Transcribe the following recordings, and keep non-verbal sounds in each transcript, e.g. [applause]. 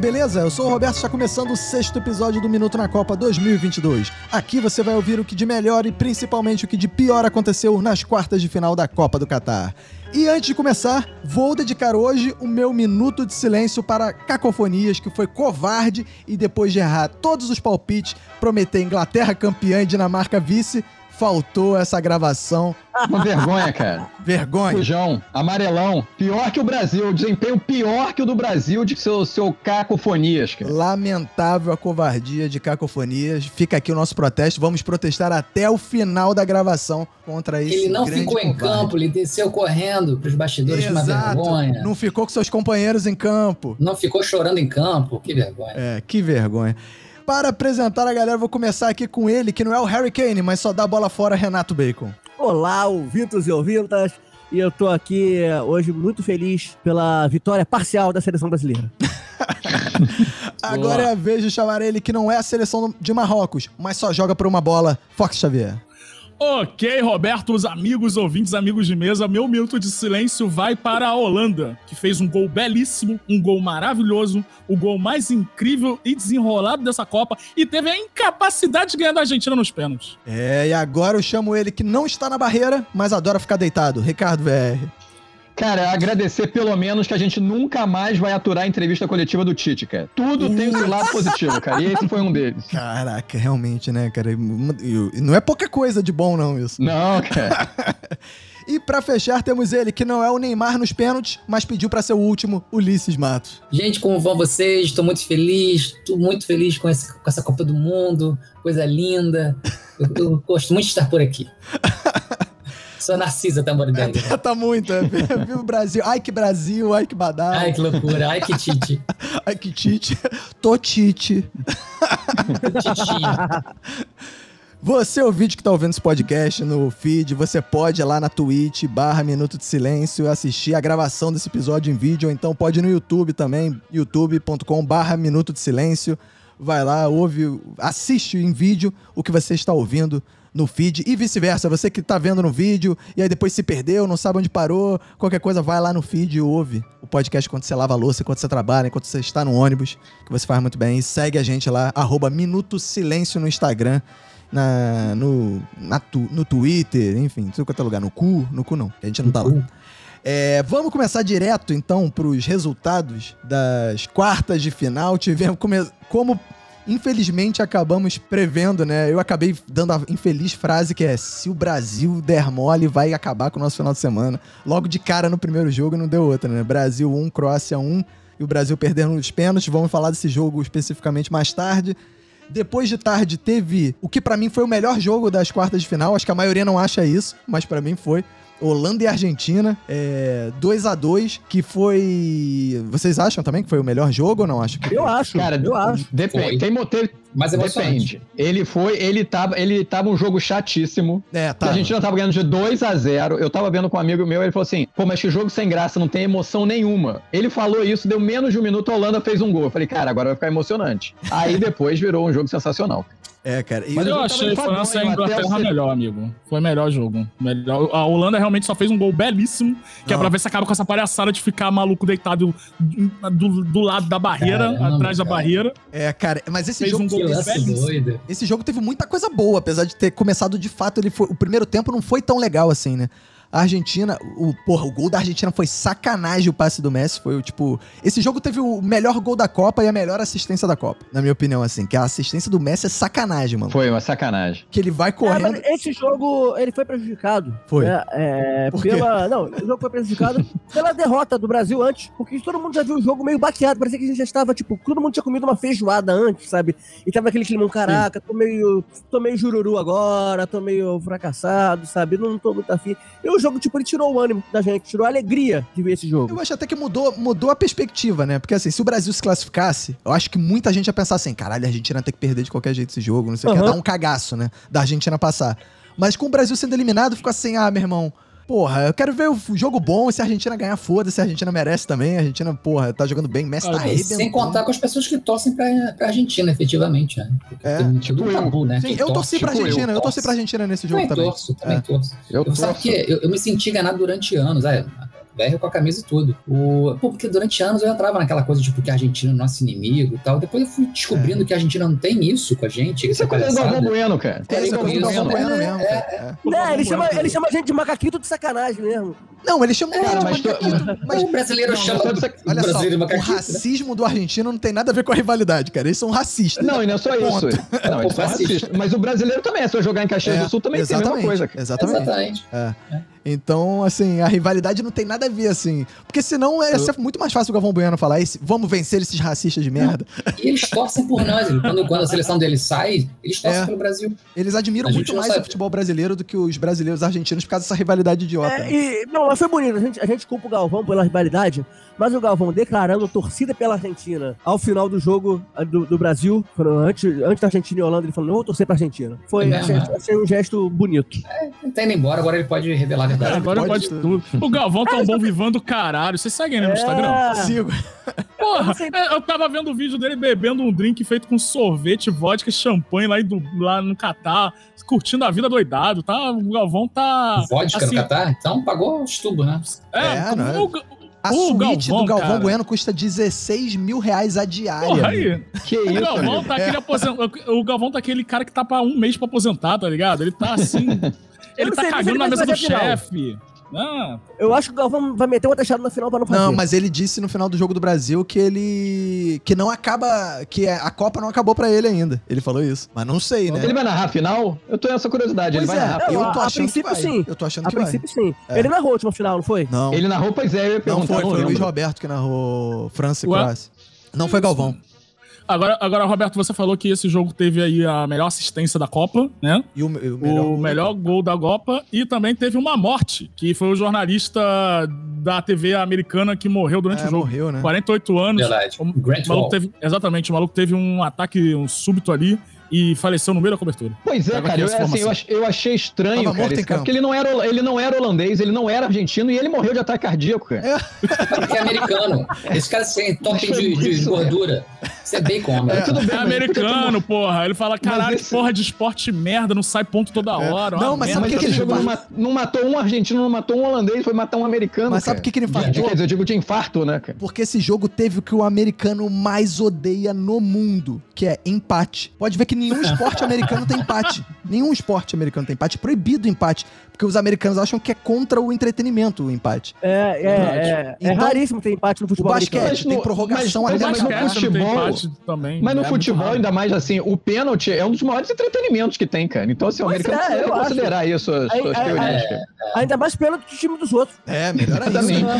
beleza? Eu sou o Roberto, está começando o sexto episódio do Minuto na Copa 2022. Aqui você vai ouvir o que de melhor e principalmente o que de pior aconteceu nas quartas de final da Copa do Catar. E antes de começar, vou dedicar hoje o meu minuto de silêncio para Cacofonias, que foi covarde e depois de errar todos os palpites, prometer Inglaterra campeã e Dinamarca vice, faltou essa gravação. Uma vergonha, cara. Vergonha. Fujão, amarelão. Pior que o Brasil. Desempenho pior que o do Brasil de seu, seu cacofonias, cara. Lamentável a covardia de cacofonias. Fica aqui o nosso protesto. Vamos protestar até o final da gravação contra esse Ele não ficou em covarde. campo, ele desceu correndo pros bastidores com uma vergonha. Não ficou com seus companheiros em campo. Não ficou chorando em campo, que vergonha. É, que vergonha. Para apresentar a galera, vou começar aqui com ele, que não é o Harry Kane, mas só dá bola fora, Renato Bacon. Olá, ouvintos e ouvintas. E eu tô aqui eh, hoje muito feliz pela vitória parcial da seleção brasileira. [laughs] Agora é a vez de chamar ele, que não é a seleção de Marrocos, mas só joga por uma bola, Fox Xavier. Ok, Roberto, os amigos, ouvintes, amigos de mesa, meu minuto de silêncio vai para a Holanda, que fez um gol belíssimo, um gol maravilhoso, o gol mais incrível e desenrolado dessa Copa e teve a incapacidade de ganhar da Argentina nos pênaltis. É, e agora eu chamo ele que não está na barreira, mas adora ficar deitado, Ricardo VR. Cara, agradecer pelo menos que a gente nunca mais vai aturar a entrevista coletiva do Tite, cara. Tudo tem o seu lado positivo, cara. E esse foi um deles. Caraca, realmente, né, cara? Não é pouca coisa de bom, não, isso. Não, cara. [laughs] E pra fechar, temos ele, que não é o Neymar nos pênaltis, mas pediu pra ser o último, Ulisses Matos. Gente, como vão vocês? Estou muito feliz, estou muito feliz com, esse- com essa Copa do Mundo, coisa linda. Eu, eu gosto muito de estar por aqui. [laughs] Sou Narcisa Tambordelli. tá muito, é. Viva o Brasil. Ai, que Brasil, ai, que badal. Ai, que loucura, ai, que tite. [laughs] Ai, que tite. Tô tite. Você, ouvinte que tá ouvindo esse podcast no feed, você pode ir lá na Twitch, barra Minuto de Silêncio, assistir a gravação desse episódio em vídeo, ou então pode ir no YouTube também, youtube.com barra Minuto de Silêncio. Vai lá, ouve, assiste em vídeo o que você está ouvindo no feed e vice-versa. Você que tá vendo no vídeo e aí depois se perdeu, não sabe onde parou, qualquer coisa, vai lá no feed e ouve o podcast enquanto você lava a louça, enquanto você trabalha, enquanto você está no ônibus, que você faz muito bem. E segue a gente lá, arroba Minuto Silêncio no Instagram na, no, na tu- no Twitter, enfim, tudo quanto é lugar. No cu, no cu não, a gente não tá lá. É, vamos começar direto, então, pros resultados das quartas de final. Tivemos como, infelizmente, acabamos prevendo, né? Eu acabei dando a infeliz frase que é: se o Brasil der mole, vai acabar com o nosso final de semana. Logo de cara no primeiro jogo não deu outra, né? Brasil 1, Croácia 1 e o Brasil perdendo os pênaltis. Vamos falar desse jogo especificamente mais tarde. Depois de tarde teve o que pra mim foi o melhor jogo das quartas de final. Acho que a maioria não acha isso, mas pra mim foi. Holanda e Argentina, é, 2 a 2 que foi. Vocês acham também que foi o melhor jogo ou não? Acho que Eu foi. acho, Cara, eu acho. depende. Foi. Tem Mais emocionante. Depende. Ele foi, ele tava, ele tava um jogo chatíssimo. É, tá. A gente já tava ganhando de 2 a 0 Eu tava vendo com um amigo meu, ele falou assim: pô, mas que jogo sem graça, não tem emoção nenhuma. Ele falou isso, deu menos de um minuto, a Holanda fez um gol. Eu falei, cara, agora vai ficar emocionante. Aí depois virou um jogo sensacional. É, cara. E Mas eu achei França e Inglaterra você- melhor, amigo. Foi melhor jogo. Melhor. A Holanda realmente só fez um gol belíssimo, que é Não. pra ver se acaba com essa palhaçada de ficar maluco deitado do, do lado da barreira, Caramba, atrás da barreira. É, cara, mas esse Fez jogo. um Que lance belíssimo. doido. Esse jogo teve muita coisa boa, apesar de ter começado de fato, ele foi. O primeiro tempo não foi tão legal assim, né? A Argentina, o, porra, o gol da Argentina foi sacanagem o passe do Messi. Foi o tipo. Esse jogo teve o melhor gol da Copa e a melhor assistência da Copa. Na minha opinião, assim. Que a assistência do Messi é sacanagem, mano. Foi uma sacanagem. Que ele vai É, correndo. mas esse jogo, ele foi prejudicado. Foi. né, é, Por quê? pela, não, o jogo foi prejudicado [laughs] pela derrota do Brasil antes, porque todo mundo já viu o jogo meio baqueado. Parecia que a gente já estava, tipo, todo mundo tinha comido uma feijoada antes, sabe? E tava aquele climão, caraca, tô meio, tô meio jururu agora, tô meio fracassado, sabe? Não tô muito afim. E o jogo, tipo, ele tirou o ânimo da gente, tirou a alegria de ver esse jogo. Eu acho até que mudou, mudou a perspectiva, né? Porque assim, se o Brasil se classificasse, eu acho que muita gente ia pensar assim, caralho, a Argentina tem que perder de qualquer jeito esse jogo, não sei o que, ia dar um cagaço, né? Da Argentina passar. Mas com o Brasil sendo eliminado, ficou assim, ah, meu irmão, porra, eu quero ver o jogo bom, se a Argentina ganhar, foda-se, a Argentina merece também, a Argentina, porra, tá jogando bem, Messi tá arrebentando. sem contar com as pessoas que torcem pra, pra Argentina, efetivamente, né? Porque É, tem tipo eu. tabu, né? Sim, eu torce, torci pra tipo eu, Argentina, eu torci torce. pra Argentina nesse jogo Também também. torço, também É. torço. Eu Eu, sabe torço. que eu, eu me senti enganado durante anos. É, VR com a camisa e tudo. O... Pô, porque durante anos eu entrava naquela coisa, tipo, que a Argentina é nosso inimigo e tal. Depois eu fui descobrindo que a Argentina não tem isso com a gente. Isso é coisa do. Galvão Bueno, cara. É, isso é coisa do Galvão Isso, Bueno é, mesmo. é, cara. É. Né, ele chama, ele chama a gente de macaquito de sacanagem mesmo. Não, ele chama Cara, de mas mas o brasileiro Não, chama mas o sabe- Olha só, o né? racismo do argentino não tem nada a ver com a rivalidade, cara. Eles são racistas. Não, e não é só isso. Ponto. Não, eles são racistas. Mas o brasileiro também é. Se eu jogar em Caxias É, do Sul, também tem a mesma exatamente, coisa. cara. Exatamente. Exatamente. Então, assim, a rivalidade não tem nada a ver, assim. Porque senão ia ser muito mais fácil o Galvão Bueno falar: "Esse- vamos vencer esses racistas de merda. E eles torcem por nós. Quando, quando a seleção deles sai, eles torcem É. pelo Brasil. Eles admiram muito mais sabe. o futebol brasileiro do que os brasileiros argentinos por causa dessa rivalidade idiota. É, e, não, mas foi bonito. A gente, a gente culpa o Galvão pela rivalidade, mas o Galvão declarando torcida pela Argentina ao final do jogo ah, do, do Brasil, antes, antes da Argentina e Holanda, ele falou: não vou torcer pra Argentina. Foi É achei, achei um gesto bonito. Ele tá indo embora, agora ele pode revelar a verdade. Agora pode pode, tudo. O Galvão tá um bom vivando do caralho. Vocês seguem ele no Instagram? É, Sigo. Porra, sei. é, eu tava vendo o vídeo dele bebendo um drink feito com sorvete, vodka e champanhe lá, Du- lá no Catar, curtindo a vida doidado, tá? O Galvão tá. Vodka assim, no Catar, então pagou os tubos, né? É, É, não é? o, o, A O suíte Galvão, do Galvão cara. Bueno custa 16 mil reais a diária. Porra, aí. Que O isso, Galvão amigo. tá aquele aposen- O Galvão tá aquele cara que tá pra um mês pra aposentar, tá ligado? Ele tá assim. [laughs] ele tá cagando na mesa do chefe. Ah, Eu acho que o Galvão vai meter uma taxada na final pra não fazer. Não, mas ele disse no final do jogo do Brasil que ele. que não acaba. que a Copa não acabou pra ele ainda. Ele falou isso. Mas não sei, né? Ele vai narrar a final? Eu tô nessa curiosidade. Pois ele vai é, narrar. eu a- tô a achando que princípio, vai. sim. Eu tô achando A que vai. princípio, sim. É. Ele narrou a última final, não foi? Não, Ele narrou, pois é, eu ia não perguntar. foi, não foi o Luiz. Roberto que narrou França e? Croácia. Não foi Galvão. Agora, agora, Roberto, você falou que esse jogo teve aí a melhor assistência da Copa, né? E o, o o melhor. melhor gol da Copa e também teve uma morte, que foi o jornalista da TV americana que morreu durante É, o jogo. morreu, né? 48 anos. Verdade. O Grant maluco teve, exatamente, o maluco teve um ataque um súbito ali e faleceu no meio da cobertura. Pois é, cara, eu, assim, eu, eu achei estranho, Tava cara, esse cara, campo. porque ele não, era, ele não era holandês, ele não era argentino e ele morreu de ataque cardíaco, cara. Porque é americano. Esse cara sem topping de, de Isso, gordura. Isso é bacon, É, americano. tudo bem, É podia ter americano, porra. Ele fala, caralho, esse- que porra de esporte merda, não sai ponto toda hora. Não, uma mas merda. sabe o que que esse ele jogo não, não matou um argentino, não matou um holandês, foi matar um americano. Mas sabe cara. o que, que ele infartou? Quer dizer, eu digo de infarto, né, cara? Porque esse jogo teve o que o americano mais odeia no mundo, que é empate. Pode ver que nenhum esporte americano tem empate. Nenhum esporte americano tem empate. É proibido o empate. Porque os americanos acham que é contra o entretenimento o empate. É, é, é, é Então, raríssimo ter empate no O futebol basquete americano. Mas tem prorrogação mas- até mas mais no Basquete futebol- também. Mas no É muito futebol, ainda mais assim, o pênalti é um dos maiores entretenimentos que tem, cara. Então, assim, o Pois americano é, precisa eu acho. considerar isso, as Aí- suas aí- teorias, cara. Ainda mais pênalti do time dos outros. É, melhor ainda.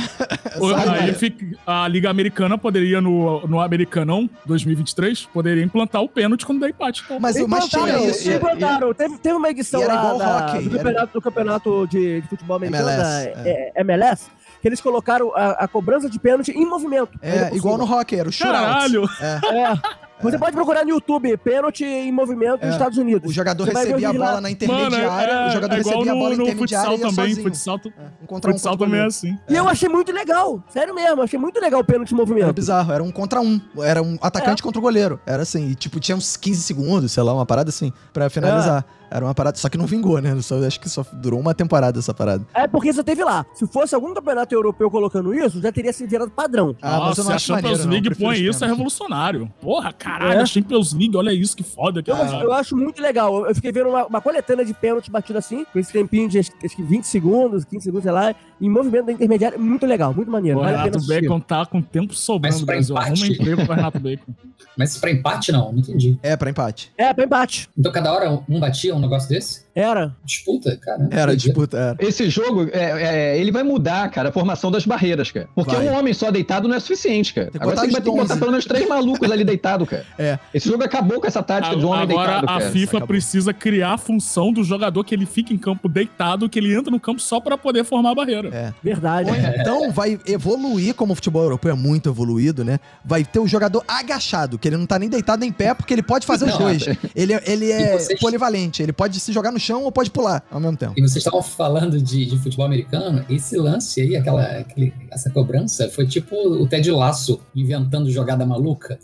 O- fica- a Liga Americana poderia, no, no Americanão 2023, poderia implantar o pênalti quando der empate. Mas, mas tinha Implantaram, isso. implantaram. Teve, teve uma edição E lá igual da- hockey, do, era- campeonato, do campeonato de, de futebol americano, MLS, da é, MLS, que eles colocaram a, a cobrança de pênalti em movimento. É, igual no hockey, era o shootout. Caralho! É. Você pode procurar no YouTube, pênalti em movimento É. nos Estados Unidos. O jogador Você ver recebia a bola lá. na Mano, intermediária, é, o jogador é igual recebia a bola no, intermediária futsal e também. sozinho. Futsal, É, um futsal contra o também é assim. E eu achei muito legal, sério mesmo, achei muito legal o pênalti em Era movimento. bizarro, era um contra um. Era um É. atacante contra o goleiro. Era assim, e, tipo, tinha uns 15 segundos, sei lá, uma parada assim, pra finalizar. É. Era uma parada, só que não vingou, né? Só, acho que só durou uma temporada essa parada. É porque só teve lá. Se fosse algum campeonato europeu colocando isso, já teria se virado padrão. Ah, mas eu não Nossa, a acho Champions maneiro, não. League põe isso, é revolucionário. Porra, caralho, É. a Champions League, olha isso, que foda. Eu, Cara. eu acho muito legal. Eu- fiquei vendo uma, uma coletânea de pênalti batido assim, com esse tempinho de acho, acho que 20 segundos, 15 segundos, sei lá, em movimento da intermediária. Muito legal, muito maneiro. O Vale Renato. Bacon tá com tempo sobrando Mas no pra Brasil. empate? Arruma emprego pro Renato Bacon. [laughs] Mas pra empate, não. Não entendi. É, pra empate. É, pra empate. Então cada hora um batia um negócio desse? Era. Disputa, cara. Era disputa, era. Esse jogo, é, é, ele vai mudar, cara, a formação das barreiras, cara. Porque Vai. um homem só deitado não é suficiente, cara. Tem Agora tem que, botar 11. pelo menos três malucos ali deitado, cara. [laughs] É. Esse jogo acabou com essa tática do homem Agora deitado, a cara. FIFA acabou. precisa criar a função do jogador que ele fica em campo deitado, que ele entra no campo só pra poder formar a barreira. É. Verdade. Ou então vai evoluir, como o futebol europeu é muito evoluído, né? Vai ter o jogador agachado, que ele não tá nem deitado nem em pé, porque ele pode fazer os dois. [laughs] Ele, é- ele é vocês- polivalente, ele pode se jogar no chão ou pode pular ao mesmo tempo. E vocês estavam falando de, de futebol americano, esse lance aí, aquela, aquele- essa cobrança, foi tipo o Ted Lasso inventando jogada maluca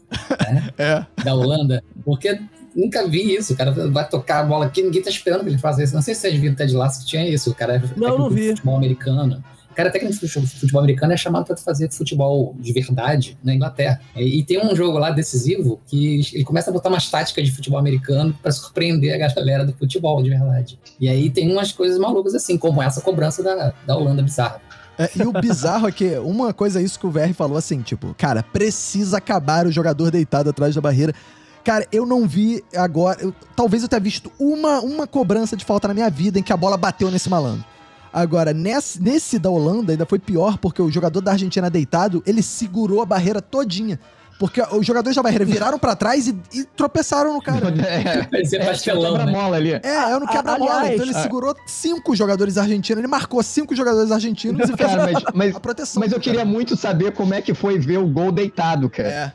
né, [laughs] É. da Holanda, porque nunca vi isso, o cara vai tocar a bola aqui, ninguém tá esperando que ele faça isso. Não sei se vocês viram o Ted Lasso que tinha isso, o cara é Não, vi. futebol americano. Cara técnico de futebol americano é chamado para fazer futebol de verdade na Inglaterra. E, tem um jogo lá decisivo que ele começa a botar umas táticas de futebol americano para surpreender a galera do futebol de verdade. E aí tem umas coisas malucas assim, como essa cobrança da, da Holanda bizarra. É, e o bizarro é que uma coisa é isso que o VR falou assim, tipo, cara, precisa acabar o jogador deitado atrás da barreira. Cara, eu não vi agora. Eu, talvez eu tenha visto uma, uma cobrança de falta na minha vida em que a bola bateu nesse malandro. Agora, nesse, nesse da Holanda ainda foi pior, porque o jogador da Argentina deitado, ele segurou a barreira todinha. Porque os jogadores da barreira viraram pra trás e, e tropeçaram no cara. [laughs] É, [laughs] Parecia pastelão, né? mola ali. É, eu não quebra-mola. Então ele segurou cinco jogadores argentinos. Ele marcou cinco jogadores argentinos e fez cara, mas, mas, a proteção. Mas eu queria muito saber como é que foi ver o gol deitado, cara. É.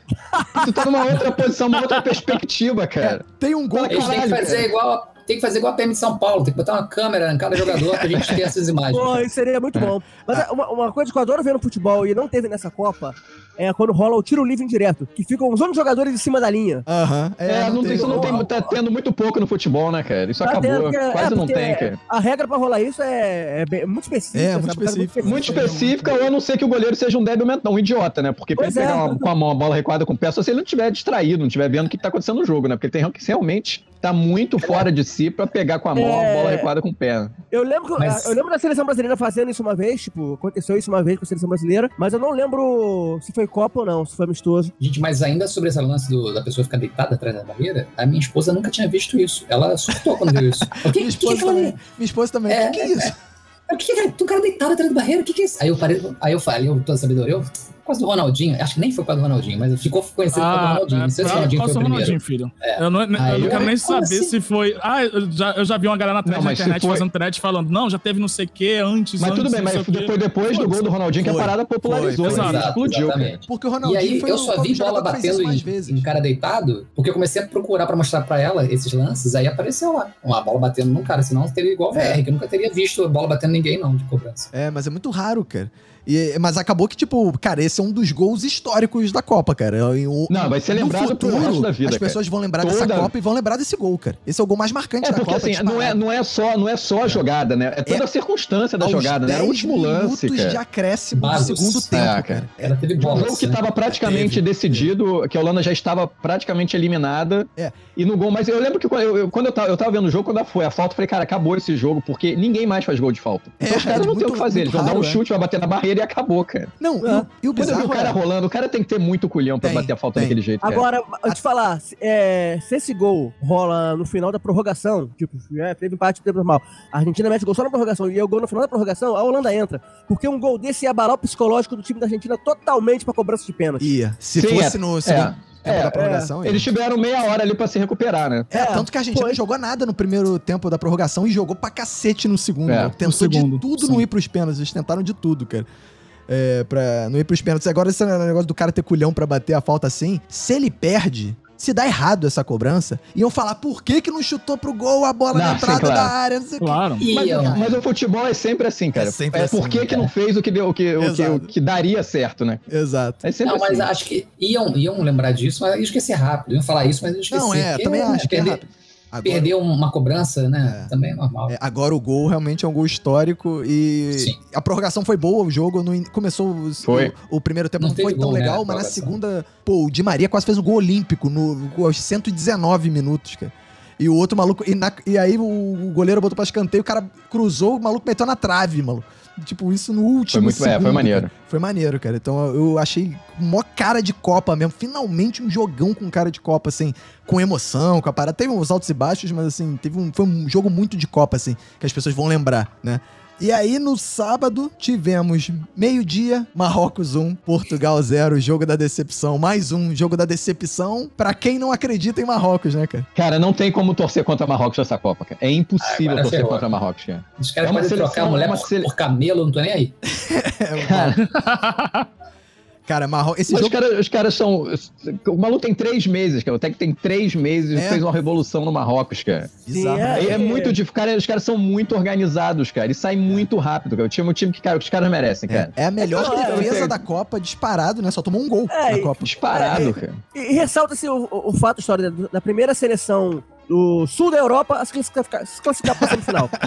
Tu tá numa outra posição, uma outra perspectiva, cara. É, tem um gol... Eles têm que fazer cara. igual tem que fazer igual a PM de São Paulo, tem que botar uma câmera em cada jogador pra gente ter essas imagens. [laughs] Pô, isso seria muito bom. Mas ah. uma, uma, coisa que eu adoro ver no futebol e não teve nessa Copa é quando rola o tiro livre indireto, que ficam os únicos jogadores em cima da linha. Aham. Uhum. É, é, não, tem, isso não tem, tá tendo muito pouco no futebol, né, cara? Isso tá acabou, tendo, é, quase é, não tem, cara. A regra pra rolar isso é, é bem, muito específica. É, muito específica. Muito específica, ou a não ser que o goleiro seja um débil mental, um idiota, né? Porque pra ele pegar uma, com a mão a bola recuada com o pé, só se ele não estiver distraído, não estiver vendo o que tá acontecendo no jogo, né? Porque ele tem que realmente tá muito fora de si pra pegar com a mão a bola recuada com o pé. Eu lembro, mas... eu lembro da seleção brasileira fazendo isso uma vez, tipo, aconteceu isso uma vez com a seleção brasileira, mas eu não lembro se foi Copa ou não, se foi amistoso. Gente, mas ainda sobre esse lance do, da pessoa ficar deitada atrás da barreira, a minha esposa nunca tinha visto isso. Ela assustou quando viu isso. [laughs] Que, minha, esposa que também, minha esposa também. É, o que, que é isso? É, o que, que é? Um cara deitado atrás da barreira, o que, que é isso? Aí eu, parei, aí eu falei, eu tô sabedor, eu causa do Ronaldinho. Acho que nem foi por causa do Ronaldinho, mas ficou conhecido ah, por Ronaldinho. Não sei se o Ronaldinho foi o Ronaldinho, filho. É. Eu não, eu não quero nem saber assim? se foi. Ah, eu já, eu já vi uma galera na, não, na internet foi... fazendo thread falando, não, já teve não sei o que antes. Mas antes, tudo bem, mas foi depois do gol do Ronaldinho foi. que a parada popularizou. Foi, exato, explodiu. Porque o Ronaldinho. E aí eu só vi bola batendo em, em cara deitado, porque eu comecei a procurar pra mostrar pra ela esses lances, aí apareceu lá. Uma bola batendo num cara, senão teria igual o VR, que eu nunca teria visto bola batendo ninguém, não, de cobrança. É, mas é muito raro, cara. E, mas acabou que, tipo, cara, esse é um dos gols históricos da Copa, cara. O, não, vai ser lembrado futuro, pro resto da vida. As pessoas cara. vão lembrar Toda... dessa Copa e vão lembrar desse gol, cara. Esse é o gol mais marcante é, da porque, Copa. Assim, não é, não, é só, não é só a jogada, né? É toda é, a circunstância da jogada, né? É o último lance. cara. de acréscimo do segundo tempo, é, cara. Ela teve bola, um jogo que estava praticamente teve, decidido, que a Holanda já estava praticamente eliminada. É. E no gol, mas eu lembro que quando eu, eu, quando eu, tava, eu tava vendo o jogo, quando foi a falta, eu falei, cara, acabou esse jogo, porque ninguém mais faz gol de falta. Então é, os caras não tem o que fazer. Eles vão dar um chute, vai bater na barreira e acabou, cara. Não, e o quando eu vi o cara é... rolando, o cara tem que ter muito culhão pra tem, bater a falta tem. daquele jeito. Cara. Agora, eu te falar, é, se esse gol rola no final da prorrogação, tipo, é, teve empate tempo normal, a Argentina mete gol só na prorrogação e o gol no final da prorrogação, a Holanda entra. Porque um gol desse ia abalar o psicológico do time da Argentina totalmente pra cobrança de pênalti. Ia. Se Sim, fosse é, no segundo. É, da prorrogação. É. Eles tiveram meia hora ali pra se recuperar, né? É, tanto que a Argentina não jogou nada no primeiro tempo da prorrogação e jogou pra cacete no segundo. É, Tentou no segundo, de tudo sim. não ir pros pênaltis. Eles tentaram de tudo, cara é, pra não ir pros pênaltis. Agora, esse negócio do cara ter culhão pra bater a falta assim, se ele perde, se dá errado essa cobrança, iam falar por que que não chutou pro gol a bola não, na entrada sim, claro. da área, não sei claro. que. Mas, mas, o futebol é sempre assim, cara. É, sempre é assim, por que, que não fez o que, deu, o, que, o, que, o que daria certo, né? Exato. É sempre não, assim. mas acho que iam, iam lembrar disso, mas ia esquecer rápido. Iam falar isso, mas eu esqueci. Não, é, também acho que é rápido. Agora, Perdeu uma cobrança, né? É, Também é normal. É, agora o gol realmente é um gol histórico e Sim. a prorrogação foi boa, o jogo não, começou foi. O, o, primeiro tempo não, não foi tão gol, né, legal, né, mas na segunda, pô, o Di Maria quase fez um gol olímpico no, aos 119 minutos, cara. E o outro maluco. E, na, e aí o, o goleiro botou pra escanteio, o cara cruzou, o maluco meteu na trave, maluco. Tipo, isso no último. Foi muito segundo, é, foi maneiro. Cara. Foi maneiro, cara. Então eu achei mó cara de Copa mesmo. Finalmente um jogão com cara de Copa, assim, com emoção, com a parada. Teve uns altos e baixos, mas assim, teve um, foi um jogo muito de Copa, assim, que as pessoas vão lembrar, né? E aí, no sábado, tivemos meio-dia, Marrocos 1, Portugal 0, jogo da decepção. Mais um jogo da decepção pra quem não acredita em Marrocos, né, cara? Cara, não tem como torcer contra Marrocos nessa Copa, cara. É impossível ah, torcer ferrou. contra Marrocos, cara. Os caras é podem trocar a mulher é por, por camelo, não tô nem aí. [laughs] [laughs] é, cara... [laughs] Cara, Marrocos. Esse Mas jogo... os, caras, os caras são. O maluco tem três meses, cara. O Tec tem três meses e é. fez uma revolução no Marrocos, cara. Exato. É, é, muito difícil. Cara, os caras são muito organizados, cara. E saem muito rápido, cara. O time, o time que, cara, os caras merecem, cara. É, é a melhor é, defesa da Copa disparado, né? Só tomou um gol é, na Copa. Disparado, cara. E, e ressalta-se o, o, o, fato, a história da, primeira seleção do sul da Europa a se classificar, se classificar pra semifinal. [laughs]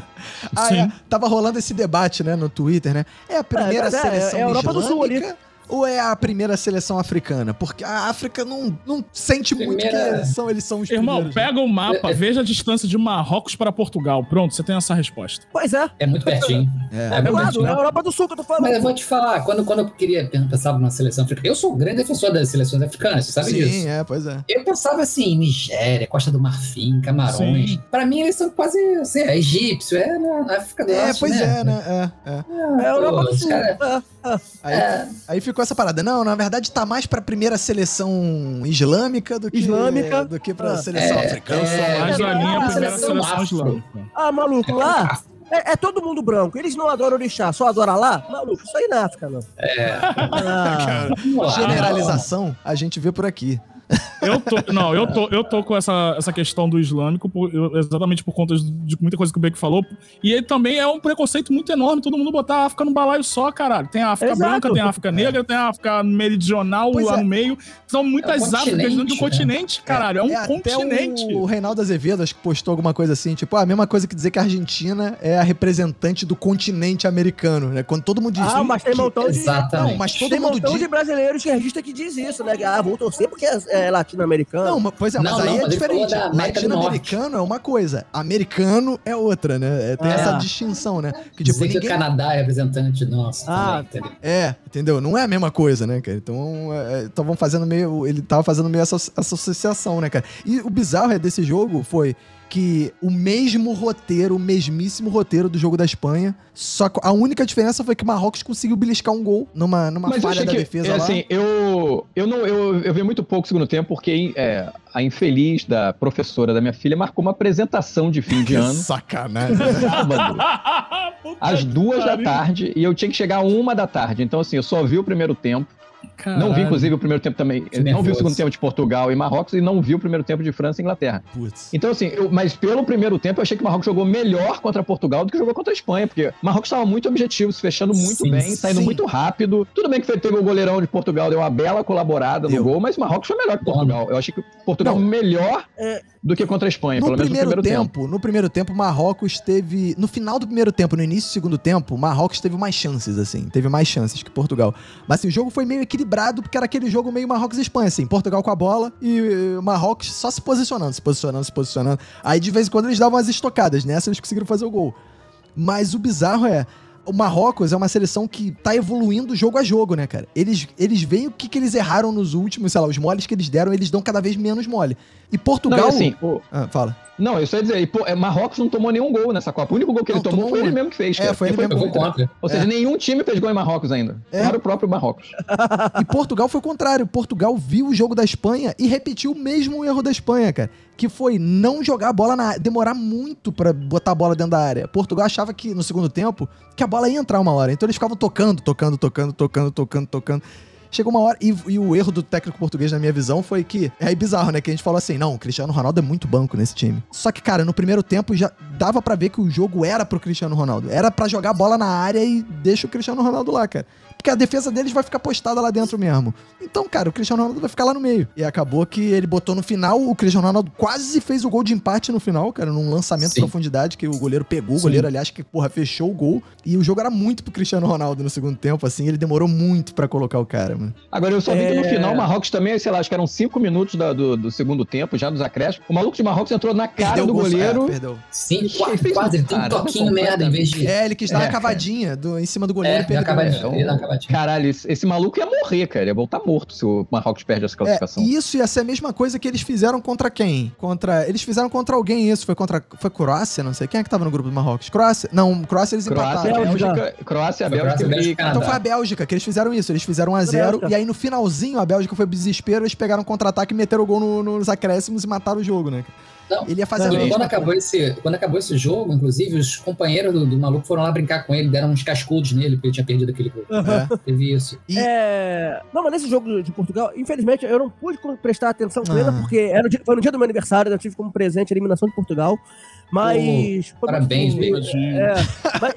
Ah, Sim. é. Tava rolando esse debate, né, no Twitter, né? É a primeira é, seleção é a Europa do Sul ali. Ou é a primeira seleção africana? Porque a África não, não sente muito Primeira- que são, eles são os Irmão, primeiros. né? pega o mapa, veja a distância de Marrocos para Portugal. Pronto, você tem essa resposta. Pois é. É muito pertinho. É. É É do muito lado, pertinho. é a Europa do Sul que eu tô falando. Mas eu vou te falar, quando, quando eu queria pensar numa seleção africana, eu sou um grande defensor das seleções africanas, você sabe Sim, disso. é, pois é. Eu pensava assim, Nigéria, Costa do Marfim, Camarões. Sim. Pra mim, eles são quase assim, é egípcio, é na, na África do É, Norte, pois é, né? É, é. É a Europa Pô, do Sul. cara- É. Aí, É. ficou essa parada. Não, na verdade tá mais pra primeira seleção islâmica do que, Islâmica. do que pra Ah. seleção É, africana. Eu sou mais é, da linha é uma primeira seleção seleção islâmica. Ah, maluco, lá é, é todo mundo branco. Eles não adoram orixá, só adoram lá? Maluco, isso aí na África, não. É. Ah. Generalização a gente vê por aqui. Eu tô, não, eu tô, eu tô com essa, essa questão do islâmico por- eu- exatamente por conta de muita coisa que o Beck falou. E ele também é um preconceito muito enorme, todo mundo botar a África num balaio só, caralho. Tem a África Exato. branca, tem a África negra, tem a África meridional Pois lá é. no meio. São muitas É Áfricas dentro do continente, continente, caralho. É, um até continente. O Reinaldo Azevedo, acho que postou alguma coisa assim, tipo, ah, a mesma coisa que dizer que a Argentina é a representante do continente americano, né? Quando todo mundo diz ah, mas tem montão de. Exatamente. Não, mas todo Tem mundo montão diz. de brasileiros que registra que diz isso, né? Ah, vou torcer porque é, é latino-americano. Não, mas- pois é, mas Não, aí não, é mas ele falou diferente. Latino-americano é uma coisa, americano é outra, né? É, Tem É. essa distinção, né? Que tipo, Dizer que o ninguém. Canadá é representante nosso Ah, também? É, entendeu? Não é a mesma coisa, né, cara? Então, estavam fazendo meio. Ele tava fazendo meio essa essa associação, né, cara? E o bizarro é desse jogo foi que o mesmo roteiro, o mesmíssimo roteiro do jogo da Espanha, só que a única diferença foi que o Marrocos conseguiu beliscar um gol numa, numa Mas eu falha achei da que, defesa é, lá. assim, eu, eu, não, eu, eu vi muito pouco o segundo tempo, porque é, a infeliz da professora da minha filha marcou uma apresentação de fim de [laughs] que ano, sacanagem. sábado, [laughs] às duas da tarde, e eu tinha que chegar a uma da tarde. Então, assim, eu só vi o primeiro tempo. Não vi, Caralho. inclusive, o primeiro tempo também. Que Não vi o nervoso. segundo tempo de Portugal e Marrocos, e não vi o primeiro tempo de França e Inglaterra. Putz. Então, assim, eu- mas pelo primeiro tempo eu achei que o Marrocos jogou melhor contra Portugal do que jogou contra a Espanha, porque o Marrocos estava muito objetivo, se fechando muito Sim, bem, saindo sim. muito rápido. Tudo bem que foi- teve o goleirão de Portugal, deu uma bela colaborada Deu. no gol, mas o Marrocos foi melhor que Portugal. Eu achei que Portugal Não. melhor É. do que contra a Espanha, No pelo menos no primeiro, primeiro tempo, tempo. no primeiro tempo, o Marrocos teve. No final do primeiro tempo, no início do segundo tempo, o Marrocos teve mais chances, assim. Teve mais chances que Portugal. Mas assim, o jogo foi meio equilibrado, porque era aquele jogo meio Marrocos e Espanha, assim. Portugal com a bola e Marrocos só se posicionando, se posicionando, se posicionando. Aí de vez em quando eles davam as estocadas, nessa eles conseguiram fazer o gol. Mas o bizarro é. O Marrocos é uma seleção que tá evoluindo jogo a jogo, né, cara? Eles, eles veem o que, que eles erraram nos últimos, sei lá, os moles que eles deram, eles dão cada vez menos mole. E Portugal. Não, assim, o- Ah, fala. não, eu só ia dizer, e, pô, é, Marrocos não tomou nenhum gol nessa Copa. O único gol que Não, ele tomou tomou foi um. ele mesmo que fez. É, cara. foi ele Porque mesmo vou contra. Ou seja, nenhum time fez gol em Marrocos ainda. É. Fora o próprio Marrocos. [laughs] E Portugal foi o contrário. Portugal viu o jogo da Espanha e repetiu o mesmo erro da Espanha, cara. Que foi não jogar a bola na área, demorar muito pra botar a bola dentro da área. Portugal achava que no segundo tempo que a bola ia entrar uma hora. Então eles ficavam tocando, tocando, tocando, tocando, tocando, tocando. Chegou uma hora, e, e o erro do técnico português, na minha visão, foi que. É bizarro, né? Que a gente falou assim: não, o Cristiano Ronaldo é muito banco nesse time. Só que, cara, no primeiro tempo já dava pra ver que o jogo era pro Cristiano Ronaldo. Era pra jogar bola na área e deixa o Cristiano Ronaldo lá, cara. Porque a defesa deles vai ficar postada lá dentro mesmo. Então, cara, o Cristiano Ronaldo vai ficar lá no meio. E acabou que ele botou no final, o Cristiano Ronaldo quase fez o gol de empate no final, cara, num lançamento de Sim. profundidade que o goleiro pegou. O goleiro, aliás, que, porra, fechou o gol. E o jogo era muito pro Cristiano Ronaldo no segundo tempo, assim. Ele demorou muito pra colocar o cara, mano. Agora, eu só vi que no É. final o Marrocos também, sei lá, acho que eram cinco minutos da- do, do segundo tempo, já dos acréscimos. O maluco de Marrocos entrou na cara Perdeu do gol, goleiro. É, perdeu. Sim, Ele quase, fez quase. um Ele tem um toquinho merda em vez de. É, ele quis dar É, uma cavadinha do, em cima do goleiro É, e perdeu. acaba de Então, ele dá uma cavadinha. Caralho, esse, esse maluco ia morrer, cara. Ia voltar morto se o Marrocos perde essa É, classificação. e isso ia ser a mesma coisa que eles fizeram contra quem? Contra. Eles fizeram contra alguém isso. Foi contra. Foi Croácia? Não sei. Quem é que tava no grupo do Marrocos? Croácia? Não, Croácia eles Croácia, empataram. Bélgica. Bélgica, Croácia, Foi Bélgica Croácia, e Bélgica. Então foi a Bélgica que eles fizeram isso. Eles fizeram 1 a 0 Bélgica. E aí no finalzinho a Bélgica foi pro desespero. Eles pegaram um contra-ataque e meteram o gol no- nos acréscimos e mataram o jogo, né? Não, Ele ia fazer a Quando, mesma quando acabou esse, quando acabou esse jogo, inclusive, os companheiros do, do maluco foram lá brincar com ele, deram uns cascudos nele, porque ele tinha perdido aquele gol. É. Teve isso. E- É... Não, mas nesse jogo de Portugal, infelizmente, eu não pude prestar atenção plena, Ah. porque era foi no dia do meu aniversário, eu tive como presente a eliminação de Portugal. Mas. Parabéns, assim, Baby. Tadinho. É,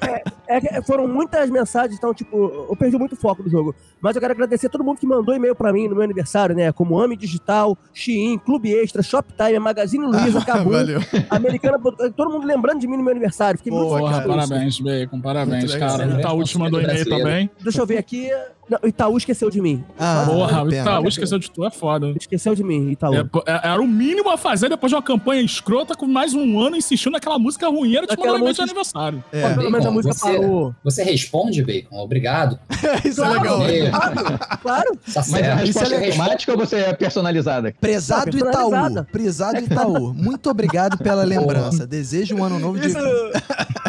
é- é- é- foram muitas mensagens, então, tipo, eu perdi muito foco do jogo. Mas eu quero agradecer a todo mundo que mandou e-mail pra mim no meu aniversário, né? Como Ami Digital, Shein, Clube Extra, Shoptime, Magazine Luiza, Cabum, Valeu. [laughs] Americana, todo mundo lembrando de mim no meu aniversário. Fiquei muito feliz Porra, com isso. parabéns, Bacon, parabéns, Muito cara. O Itaú te mandou e-mail também. Deixa eu ver aqui. Não, o Itaú esqueceu de mim. Ah, Porra, o. Itaú esqueceu de tu, é foda. Esqueceu de mim, Itaú. É, pô, é- era o mínimo a fazer depois de uma campanha escrota com mais um ano insistindo naquela música ruim. Era Aquela mandar e-mail de aniversário. É, Pelo menos a música você- parou. Você responde, Bacon? Obrigado. [laughs] isso é legal. É. Claro, claro. Tá Mas a isso é é legal. automática ou você é personalizada? Prezado Não, Itaú, prezado Itaú, muito obrigado pela lembrança. Desejo um ano novo de. Isso,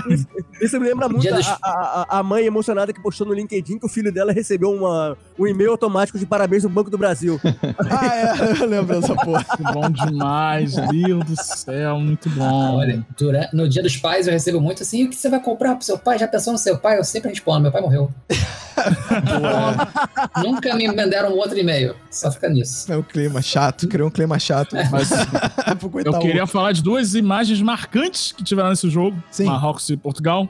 isso- isso me lembra muito Dia a, dos- a- a- a mãe emocionada que postou no LinkedIn que o filho dela recebeu uma, um e-mail automático de parabéns do Banco do Brasil. [laughs] Ah, é, eu lembro dessa porra. Bom demais, Deus do céu, muito Ah, bom. olha, durante, no dia dos pais eu recebo muito assim, o que você vai comprar pro seu pai? Já pensou no seu pai? Eu sempre respondo, meu pai morreu. [laughs] Nunca me mandaram outro e-mail. Só fica nisso. É um clima chato, criou um clima chato. Mas [laughs] Pro eu queria falar de duas imagens marcantes que tiveram nesse jogo, Sim. Marrocos e Portugal.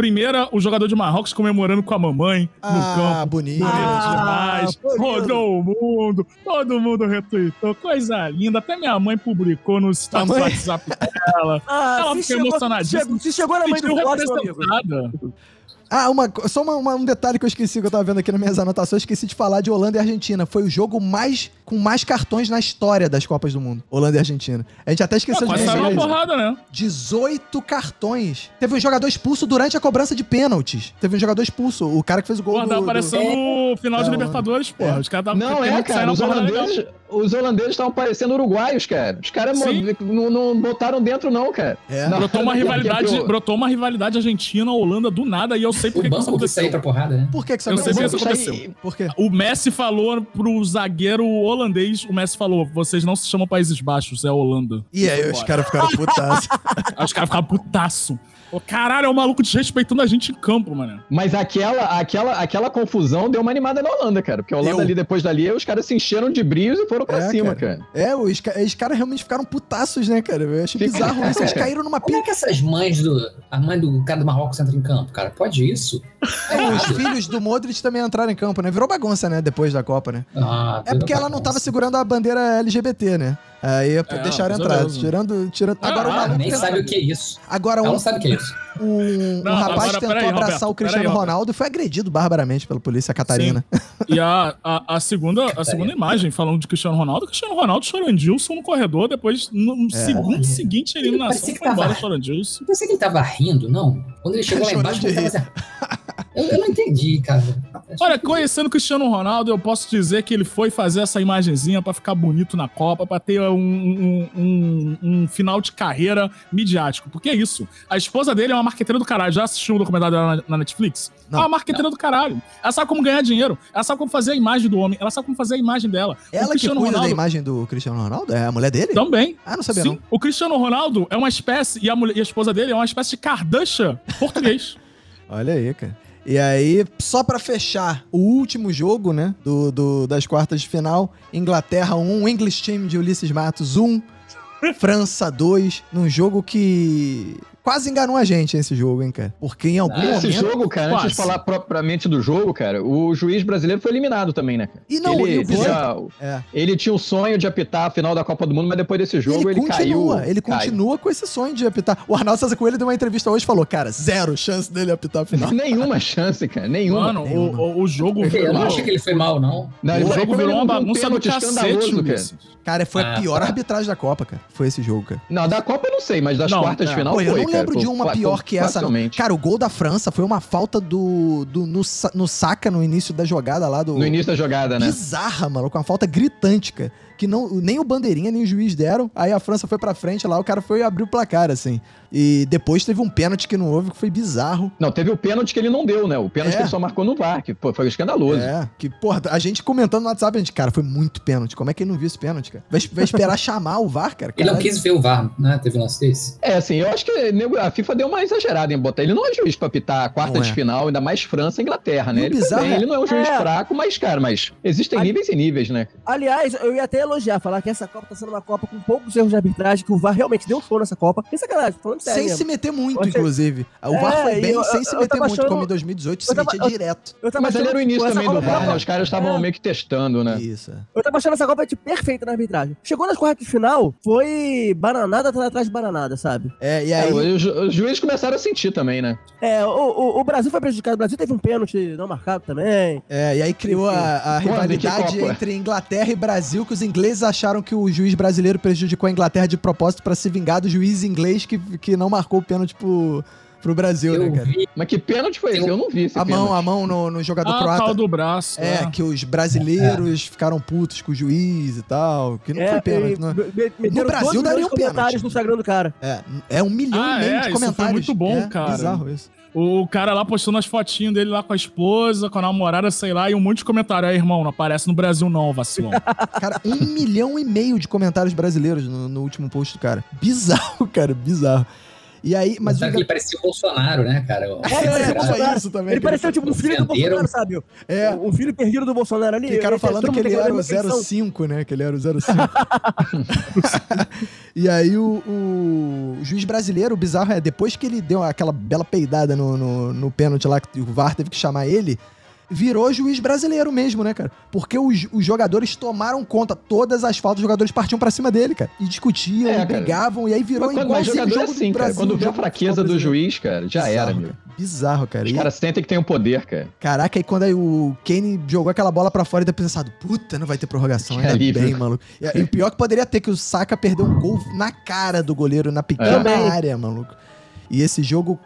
Primeira, o jogador de Marrocos comemorando com a mamãe no Ah, campo. bonito. Bonito Ah, demais. lindo. Rodou o mundo. Todo mundo retweetou. Coisa linda. Até minha mãe publicou no status do mãe? WhatsApp dela. Ah, Ela ficou emocionadíssima. se chegou na mãe do Sentiu Ah, uma, só uma- uma- um detalhe que eu esqueci, que eu tava vendo aqui nas minhas anotações, esqueci de falar de Holanda e Argentina. Foi o jogo mais com mais cartões na história das Copas do Mundo. Holanda e Argentina. A gente até Ah, esqueceu de saiu uma mencionar isso. porrada, né? 18 cartões. Teve um jogador expulso durante a cobrança de pênaltis. Teve um jogador expulso, o cara que fez o gol Porra, do, tava do- aparecendo no final de É, Libertadores, porra. Os caras estavam Não, é, cara. Os holandeses os holandeses estavam parecendo uruguaios, cara. Os caras não, não botaram dentro, não, cara. É. Não, [laughs] Brotou uma rivalidade, eu- brotou uma rivalidade Argentina-Holanda do nada e eu sei O por que isso banco que saiu aconteceu. pra porrada, né? Por que que isso Eu sei aconteceu? que isso aconteceu. Por quê? O Messi falou pro zagueiro holandês, o Messi falou, vocês não se chamam Países Baixos, é Holanda. E aí os caras ficaram putaços. Aí os caras ficaram putaço. Ô, caralho, é o maluco desrespeitando a gente em campo, mano. Mas aquela, aquela, aquela confusão deu uma animada na Holanda, cara. Porque a Holanda Deu. ali, depois dali, os caras se encheram de brios e foram pra É, cima, cara. cara. É, os, os caras realmente ficaram putaços, né, cara? Eu achei Fica- bizarro isso. Eles [laughs] caíram numa Como é que essas mães do. A mãe do cara do Marrocos entra em campo, cara? Pode isso? É, os filhos do Modric também entraram em campo, né? Virou bagunça, né? Depois da Copa, né? Ah, É porque ela não tava segurando a bandeira LGBT, né? Aí É, deixaram entrar. Tirando. tirando... Ah, Agora o ah, maluco. Nem tem- sabe o que é isso. Agora Ela um, não sabe o que é isso. um, um Não, rapaz agora, tentou peraí, abraçar Roberto, o Cristiano Roberto. Ronaldo e foi agredido barbaramente pela polícia catarina. E a, a, a segunda, a segunda imagem, falando de Cristiano Ronaldo, Cristiano Ronaldo chorou em Dilson no corredor, depois, no, no segundo seguinte, a eliminação Parecia que foi embora tava- chorando Dilson. Eu pensei que ele tava rindo, não. Quando ele chegou lá [laughs] embaixo, ele tava eu, eu não entendi, cara. Olha, conhecendo o Cristiano Ronaldo, eu posso dizer que ele foi fazer essa imagenzinha pra ficar bonito na Copa, pra ter um, um, um- um final de carreira midiático. Porque é isso. A esposa dele é uma marqueteira do caralho. Já assistiu o documentário dela na, na Netflix? Não. é uma marqueteira do caralho. Ela sabe como ganhar dinheiro. Ela sabe como fazer a imagem do homem. Ela sabe como fazer a imagem dela. o Ela que Cristiano cuida da Ronaldo imagem do Cristiano Ronaldo? É a mulher dele? também. Ah, não sabia Sim, não. o Cristiano Ronaldo é uma espécie, e a, mulher, e a esposa dele é uma espécie de Kardashian português. [laughs] Olha aí, cara. E aí, só pra fechar o último jogo, né, do, do- das quartas de final, Inglaterra 1, English Team de Ulisses Matos 1, França 2, num jogo que quase enganou a gente esse jogo, hein, cara? Porque em algum Esse momento... jogo, cara, antes de Quase. falar propriamente do jogo, cara, o juiz brasileiro foi eliminado também, né, cara? E não, ele, e o É. ele tinha o sonho de apitar a final da Copa do Mundo, mas depois desse jogo ele, ele continua, caiu. ele caiu. continua com esse sonho de apitar. O Arnaldo César Coelho deu uma entrevista hoje e falou, cara, zero chance dele apitar a final. [laughs] Nenhuma chance, cara, nenhuma. Mano, nenhuma. o, o, jogo Eu virou, não achei que ele foi mal, não. Não, o jogo virou uma mandou um bagunça do cacete, escandaloso, cara. Cara, foi a Ah, pior tá. arbitragem da Copa, cara. Foi esse jogo, cara. Não, da Copa eu não sei, mas das Não, quartas de é. final eu foi, não cara. lembro de uma pior que essa, não. facilmente. Cara, o gol da França foi uma falta do, do no, no Saka no início da jogada lá do. No início da jogada, né? Bizarra, mano, com uma falta gritante, cara. Que não, nem o bandeirinha, nem o juiz deram. Aí a França foi pra frente lá, o cara foi abrir o placar, assim. E depois teve um pênalti que não houve, que foi bizarro. Não, teve o pênalti que ele não deu, né? O pênalti É. que ele só marcou no VAR, que pô, foi escandaloso. É, que, porra, a gente comentando no WhatsApp, a gente, cara, foi muito pênalti. Como é que ele não viu esse pênalti, cara? Vai, vai esperar [laughs] chamar o VAR, cara? Ele não Caralho. quis ver o VAR, né? Teve um lance desse. É, assim, eu acho que a FIFA deu uma exagerada em botar. Ele não é juiz pra pitar a quarta Não de é. final, ainda mais França e Inglaterra, né? E Ele, foi bizarro bem, é- ele não é um juiz É. fraco, mas, cara, mas existem níveis e níveis, né? Aliás, eu ia até elogiar, falar que essa Copa tá sendo uma Copa com poucos erros de arbitragem, que o VAR realmente deu show nessa Copa. Sem sacanagem, falando sério. Sem mesmo. se meter muito, achei- inclusive. O É, VAR foi bem eu- sem se eu meter tava muito, achando- como em 2018 se metia direto. Eu tava Mas ali achando, era o tipo, início também do VAR, né? Os caras estavam É. meio que testando, né? Isso. é. Eu tava achando essa Copa tipo, perfeita na arbitragem. Chegou nas quartas de final, foi bananada atrás de bananada, sabe? É, e É, aí. os, ju- os juízes começaram a sentir também, né? É, o, o, o Brasil foi prejudicado. O Brasil teve um pênalti não marcado também. É, e aí criou a, a rivalidade Que entre Inglaterra e Brasil, que os ingleses acharam que o juiz brasileiro prejudicou a Inglaterra de propósito pra se vingar do juiz inglês que, que não marcou o pênalti pro, pro Brasil, né, Eu cara? vi, Mas que pênalti foi esse? Eu não vi esse A mão, pênalti. a mão no, no jogador Ah, croata. tal do braço. É, né? que os brasileiros ficaram putos com o juiz e tal. Que não é, foi pênalti, e não é? me- meteram Brasil 12 milhões daria um pênalti. comentários no Instagram do cara. É, é um milhão Ah, e meio é, de isso foi comentários. muito bom, é, cara. Bizarro isso. O cara lá postando as fotinhas dele lá com a esposa, com a namorada, sei lá, e um monte de comentário. Aí, irmão, não aparece no Brasil não, vacilão. [laughs] Cara, um milhão e meio de comentários brasileiros no, no último post do cara. Bizarro, cara, bizarro. E aí, mas o que ele parecia o Bolsonaro, né, cara? É, É, é, foi isso também. Ele que pareceu tipo um filho do. Bolsonaro, sabe? É. Um filho perdido do Bolsonaro ali. Ficaram falando que ele era o mesma feição. 05, né? Que ele era o 05. [laughs] e aí o, o juiz brasileiro, o bizarro é, depois que ele deu aquela bela peidada no, no, no pênalti lá, que o VAR teve que chamar ele, virou juiz brasileiro mesmo, né, cara? Porque os, os jogadores tomaram conta, todas as faltas, os jogadores partiam pra cima dele, cara. E discutiam, É, e cara. brigavam, e aí virou Mas, quando- mas igualzinho o jogador é jogo assim, do cara. Brasil. Quando vê a fraqueza do juiz, cara, já Bizarro, era, meu. cara. Bizarro, cara. Os E- caras sentem que tem o poder, cara. Caraca, aí quando aí o Kane jogou aquela bola pra fora e deu pensado, puta, não vai ter prorrogação, ainda alívio. bem, maluco. E, e o pior que poderia ter, que o Saka perdeu um gol na cara do goleiro, na pequena Também. área, maluco. E esse jogo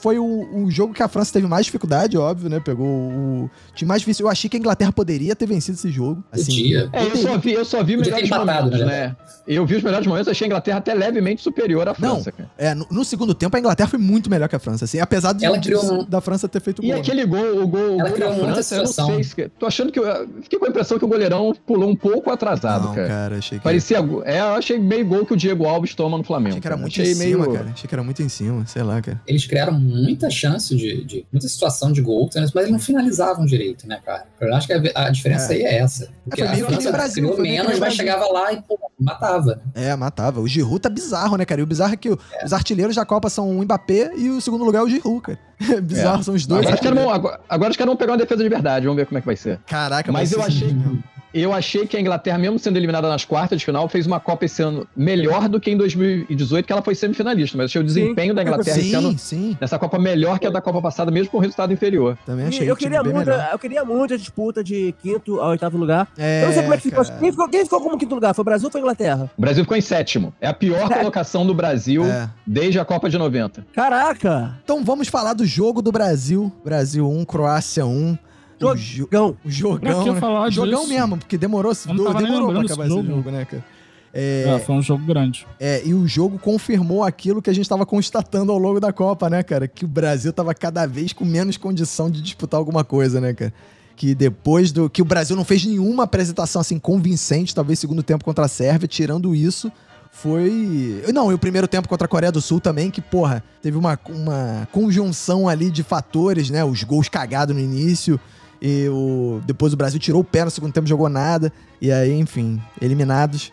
foi o, o jogo que a França teve mais dificuldade, óbvio, né? Pegou o time mais difícil. Eu achei que a Inglaterra poderia ter vencido esse jogo. Assim, Podia. É, eu só vi, eu só vi Podia ter melhores empatado, momentos, né? né? Eu vi os melhores momentos, achei a Inglaterra até levemente superior à Não. França, cara. É, no, no segundo tempo a Inglaterra foi muito melhor que a França, assim, apesar de, Ela de- criou um- da França ter feito E gol. né? aquele gol, o gol, Ela gol criou da França, eu não sei. se- Tô achando que. eu- Fiquei com a impressão que o goleirão pulou um pouco atrasado, Não, cara. cara, achei que... Parecia. É, eu achei meio gol que o Diego Alves toma no Flamengo. Achei que era cara. muito achei em cima, meio. cara. Achei que era muito em cima, sei lá, cara. Eles criaram muita chance de, de- muita situação de gol, mas eles não finalizavam direito, né, cara? Eu acho que a, a diferença aí é essa. Porque foi meio a França Brasil, criou foi meio que menos, mas Brasil. chegava lá e pô, matava. né? É, matava. O Giroud tá bizarro, né, cara? E o bizarro é que o- os artilheiros da Copa são o Mbappé e o segundo lugar é o Giroud, cara. [laughs] bizarro, são os dois. Agora os, caras artilheiros. vão, agora, agora os caras vão pegar uma defesa de verdade, vamos ver como é que vai ser. Caraca, Mas eu achei- mesmo. Eu achei que a Inglaterra, mesmo sendo eliminada nas quartas de final, fez uma Copa esse ano melhor do que em 2018, que ela foi semifinalista. Mas eu achei o desempenho da Inglaterra esse ano Sim, sim. nessa Copa melhor que a da Copa passada, mesmo com o resultado inferior. Também achei eu queria, bem muito, melhor. eu queria muito a disputa de quinto ao oitavo lugar. É, eu não sei como é que ficou. Quem ficou. Quem ficou como quinto lugar? Foi o Brasil ou foi a Inglaterra? O Brasil ficou em sétimo. É a pior colocação do Brasil É. desde a Copa de 90. Caraca! Então vamos falar do jogo do Brasil. Brasil 1, Croácia 1. O, jo Gão. o jogão. Pra né? falar Jogão disso? mesmo, porque demorou, demorou pra acabar esse jogo. jogo, né, cara? É, foi um jogo grande. É, e o jogo confirmou aquilo que a gente estava constatando ao longo da Copa, né, cara? Que o Brasil tava cada vez com menos condição de disputar alguma coisa, né, cara? Que depois do. Que o Brasil não fez nenhuma apresentação assim convincente, talvez segundo tempo contra a Sérvia, tirando isso. Foi. Não, e o primeiro tempo contra a Coreia do Sul também, que, porra, teve uma, uma conjunção ali de fatores, né? Os gols cagados no início. E o... depois o Brasil tirou o pé no segundo tempo, jogou nada. E aí, enfim, eliminados.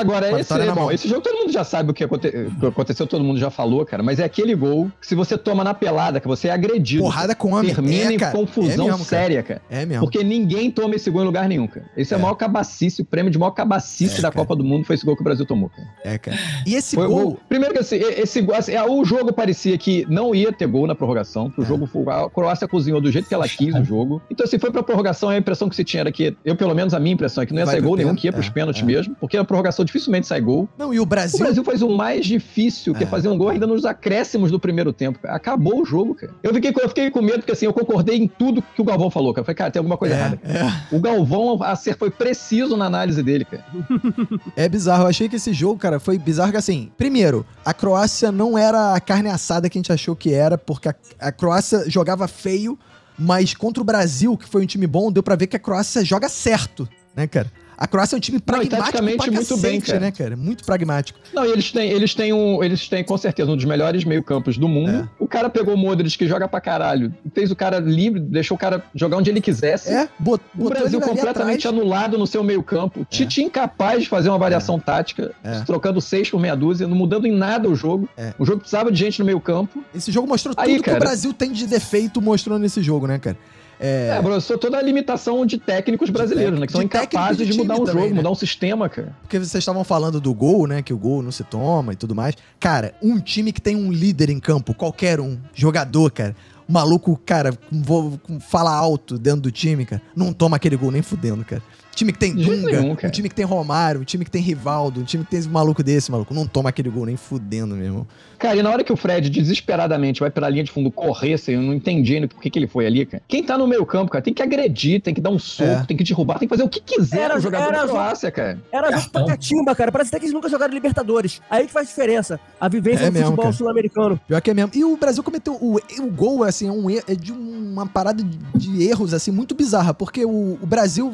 Agora, a esse, vitória na bom, esse jogo todo mundo já sabe o que, aconte- o que aconteceu, todo mundo já falou, cara. Mas é aquele gol que se você toma na pelada, que você é agredido. Porrada com homem. termina é, em cara. confusão é mesmo, cara. séria, cara. É mesmo. Porque ninguém toma esse gol em lugar nenhum, cara. Esse é, É. o maior cabacice, o prêmio de maior cabacice É, da cara. Copa do Mundo foi esse gol que o Brasil tomou, cara. É, cara. E esse Foi gol. gol. Primeiro que assim, esse gol, assim, é, o jogo parecia que não ia ter gol na prorrogação, que o É. jogo foi- a Croácia cozinhou do jeito que ela quis o jogo. Então, assim, foi pra prorrogação, a impressão que se tinha era que, eu pelo menos a minha impressão é que não ia Vai sair gol nenhum, que ia pros é, pênaltis é. mesmo, porque na prorrogação dificilmente sai gol. Não, e o O Brasil. Brasil faz o mais difícil, que é É. fazer um gol ainda nos acréscimos do primeiro tempo. cara. Acabou o jogo, cara. Eu fiquei, com- eu fiquei com medo, porque assim, eu concordei em tudo que o Galvão falou, cara. Eu falei, cara, tem alguma coisa errada. É, é, O Galvão a ser, foi preciso na análise dele, cara. [laughs] é bizarro. Eu achei que esse jogo, cara, foi bizarro que assim. Primeiro, a Croácia não era a carne assada que a gente achou que era, porque a, a Croácia jogava feio, mas contra o Brasil, que foi um time bom, deu pra ver que a Croácia joga certo, né, cara? A Croácia é um time pragmático taticamente pra muito bem, cara. né, cara? Muito pragmático. Não, e eles têm, eles têm um, eles têm com certeza um dos melhores meio-campos do mundo. É. O cara pegou o Modric que joga pra caralho, fez o cara livre, deixou o cara jogar onde ele quisesse. É, bot, O Brasil completamente anulado no seu meio-campo. Tite incapaz de fazer uma variação tática, É. trocando seis por meia dúzia, não mudando em nada o jogo. É. O jogo precisava de gente no meio-campo. Esse jogo mostrou Aí, tudo que cara. o Brasil tem de defeito mostrou nesse jogo, né, cara? É, professor, toda a limitação de técnicos brasileiros, né? Que são de incapazes de de, mudar um também, jogo, né? mudar um sistema, cara. Porque vocês estavam falando do gol, né? Que o gol não se toma e tudo mais. Cara, um time que tem um líder em campo, qualquer um, jogador, cara. O maluco, cara, com, vo- com fala alto dentro do time, cara, não toma aquele gol nem fudendo, cara. Time que tem De Dunga, nenhum, um time que tem Romário, um time que tem Rivaldo, um time que tem esse maluco desse, maluco, não toma aquele gol nem fudendo, meu irmão. Cara, e na hora que o Fred desesperadamente vai pela linha de fundo correr, assim, eu não entendi ainda por que, que ele foi ali, cara. Quem tá no meio campo, cara, tem que agredir, tem que dar um soco, É. tem que derrubar, tem que fazer o que quiser Era- jogador era da Croácia, cara. Era jogo pra catimba, cara. Parece até que eles nunca jogaram Libertadores. Aí que faz diferença. A vivência É do mesmo, futebol sul-americano. Pior que é mesmo. E o Brasil cometeu. O, o gol, assim, é, um, é de uma parada de, de erros, assim, muito bizarra. Porque o, o Brasil.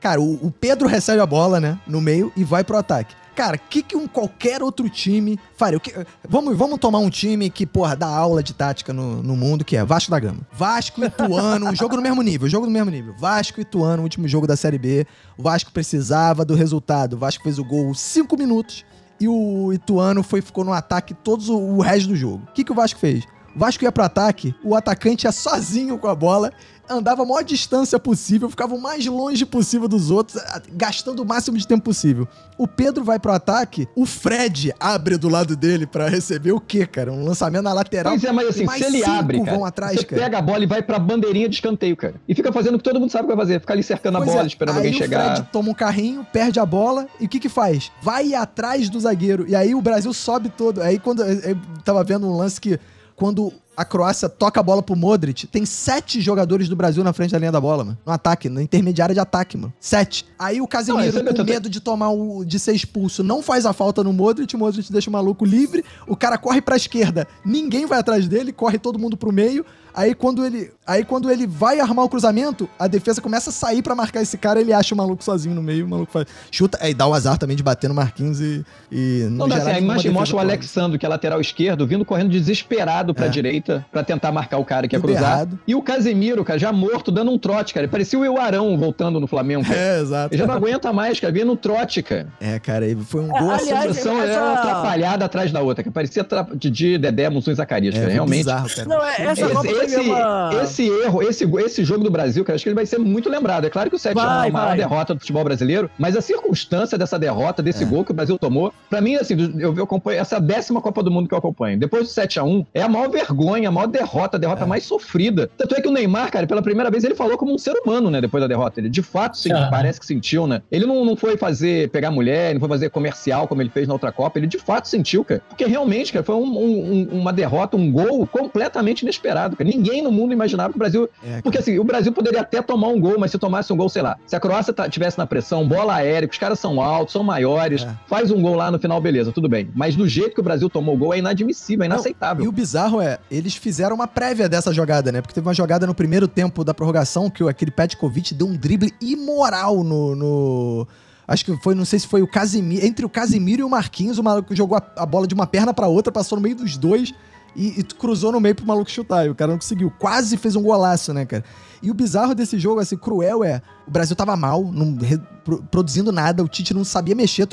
Cara, o, o Pedro recebe a bola, né? No meio e vai pro ataque. Cara, o que, que um qualquer outro time faria? Que- vamos, vamos tomar um time que, porra, dá aula de tática no, no mundo, que é Vasco da Gama. Vasco e Ituano, um jogo no mesmo nível, jogo no mesmo nível. Vasco e Ituano, último jogo da Série B. O Vasco precisava do resultado. O Vasco fez o gol cinco minutos e o Ituano foi, ficou no ataque todos o, o resto do jogo. O que, que o Vasco fez? O Vasco ia pro ataque, o atacante ia sozinho com a bola, andava a maior distância possível, ficava o mais longe possível dos outros, gastando o máximo de tempo possível. O Pedro vai pro ataque, o Fred abre do lado dele pra receber o quê, cara? Um lançamento na lateral. Pois é, mas assim, se ele abre, cara, vão atrás, você cara. pega a bola e vai pra bandeirinha de escanteio, cara. E fica fazendo o que todo mundo sabe o que vai fazer. Ficar ali cercando Pois a bola, é, esperando alguém o chegar. Fred toma um carrinho, perde a bola e o que que faz? Vai atrás do zagueiro. E aí o Brasil sobe todo. Aí quando eu tava vendo um lance que quando a Croácia toca a bola pro Modric, tem sete jogadores do Brasil na frente da linha da bola, mano. No ataque, na intermediária de ataque, mano. Sete. Aí o Não, Casemiro, é com detalhe. medo de tomar o. de ser expulso, não faz a falta no Modric, o Modric deixa o maluco livre, o cara corre pra esquerda, ninguém vai atrás dele, corre todo mundo pro meio. Aí quando ele, aí quando ele vai armar o cruzamento, a defesa começa a sair pra marcar esse cara, ele acha o maluco sozinho no meio, o maluco faz, chuta, aí dá o azar também de bater no Marquinhos e, e Não dá assim, gerar a imagem mostra o. Alexandre, que é lateral esquerdo, vindo correndo desesperado pra É. direita pra tentar marcar o cara que ia Tudo cruzar. errado. E o Casemiro, cara, já morto, dando um trote, cara. Parecia o Arão voltando no Flamengo. Cara. É, exato. Ele já não aguenta mais, cara. Vinha no trote, cara. É, cara, foi um É, gol A assim, aliás, essa- era uma atrapalhada atrás da outra, que parecia tra... Didi, Dedé, Mussum e Zacarias, é, cara. Realmente. bizarro, cara. Não, é, essa Esse, esse, uma... esse erro, esse, esse jogo do Brasil, cara, acho que ele vai ser muito lembrado. É claro que o 7 é Vai, uma maior vai. derrota do futebol brasileiro, mas a circunstância dessa derrota, desse É. gol que o Brasil tomou, pra mim, assim, eu, eu acompanho essa é a décima Copa do Mundo que eu acompanho. Depois do 7x1, é a maior vergonha, a maior derrota, a derrota É. mais sofrida. Tanto é que o Neymar, cara, pela primeira vez ele falou como um ser humano, né, depois da derrota. Ele de fato sim, Ah. parece que sentiu, né? Ele não, não foi fazer, pegar mulher, não foi fazer comercial como ele fez na outra Copa, ele de fato sentiu, cara. Porque realmente, cara, foi um- um- um- uma derrota, um gol completamente inesperado, cara. Ninguém no mundo imaginava que o Brasil É, porque assim, o Brasil poderia até tomar um gol, mas se tomasse um gol, sei lá, se a Croácia tá- tivesse na pressão, bola aérea, os caras são altos, são maiores, É. faz um gol lá no final, beleza, tudo bem. Mas do jeito que o Brasil tomou o gol é inadmissível, é Não, inaceitável. E o bizarro é, eles fizeram uma prévia dessa jogada, né? Porque teve uma jogada no primeiro tempo da prorrogação que aquele Petkovic deu um drible imoral no, no- Acho que foi, não sei se foi o Casimiro. Entre o Casimiro e o Marquinhos, o maluco jogou a, a bola de uma perna pra outra, passou no meio dos dois e, e cruzou no meio pro maluco chutar. E o cara não conseguiu. Quase fez um golaço, né, cara? E o bizarro desse jogo, assim, cruel é. O Brasil tava mal, não re- pro- produzindo nada, o Tite não sabia mexer.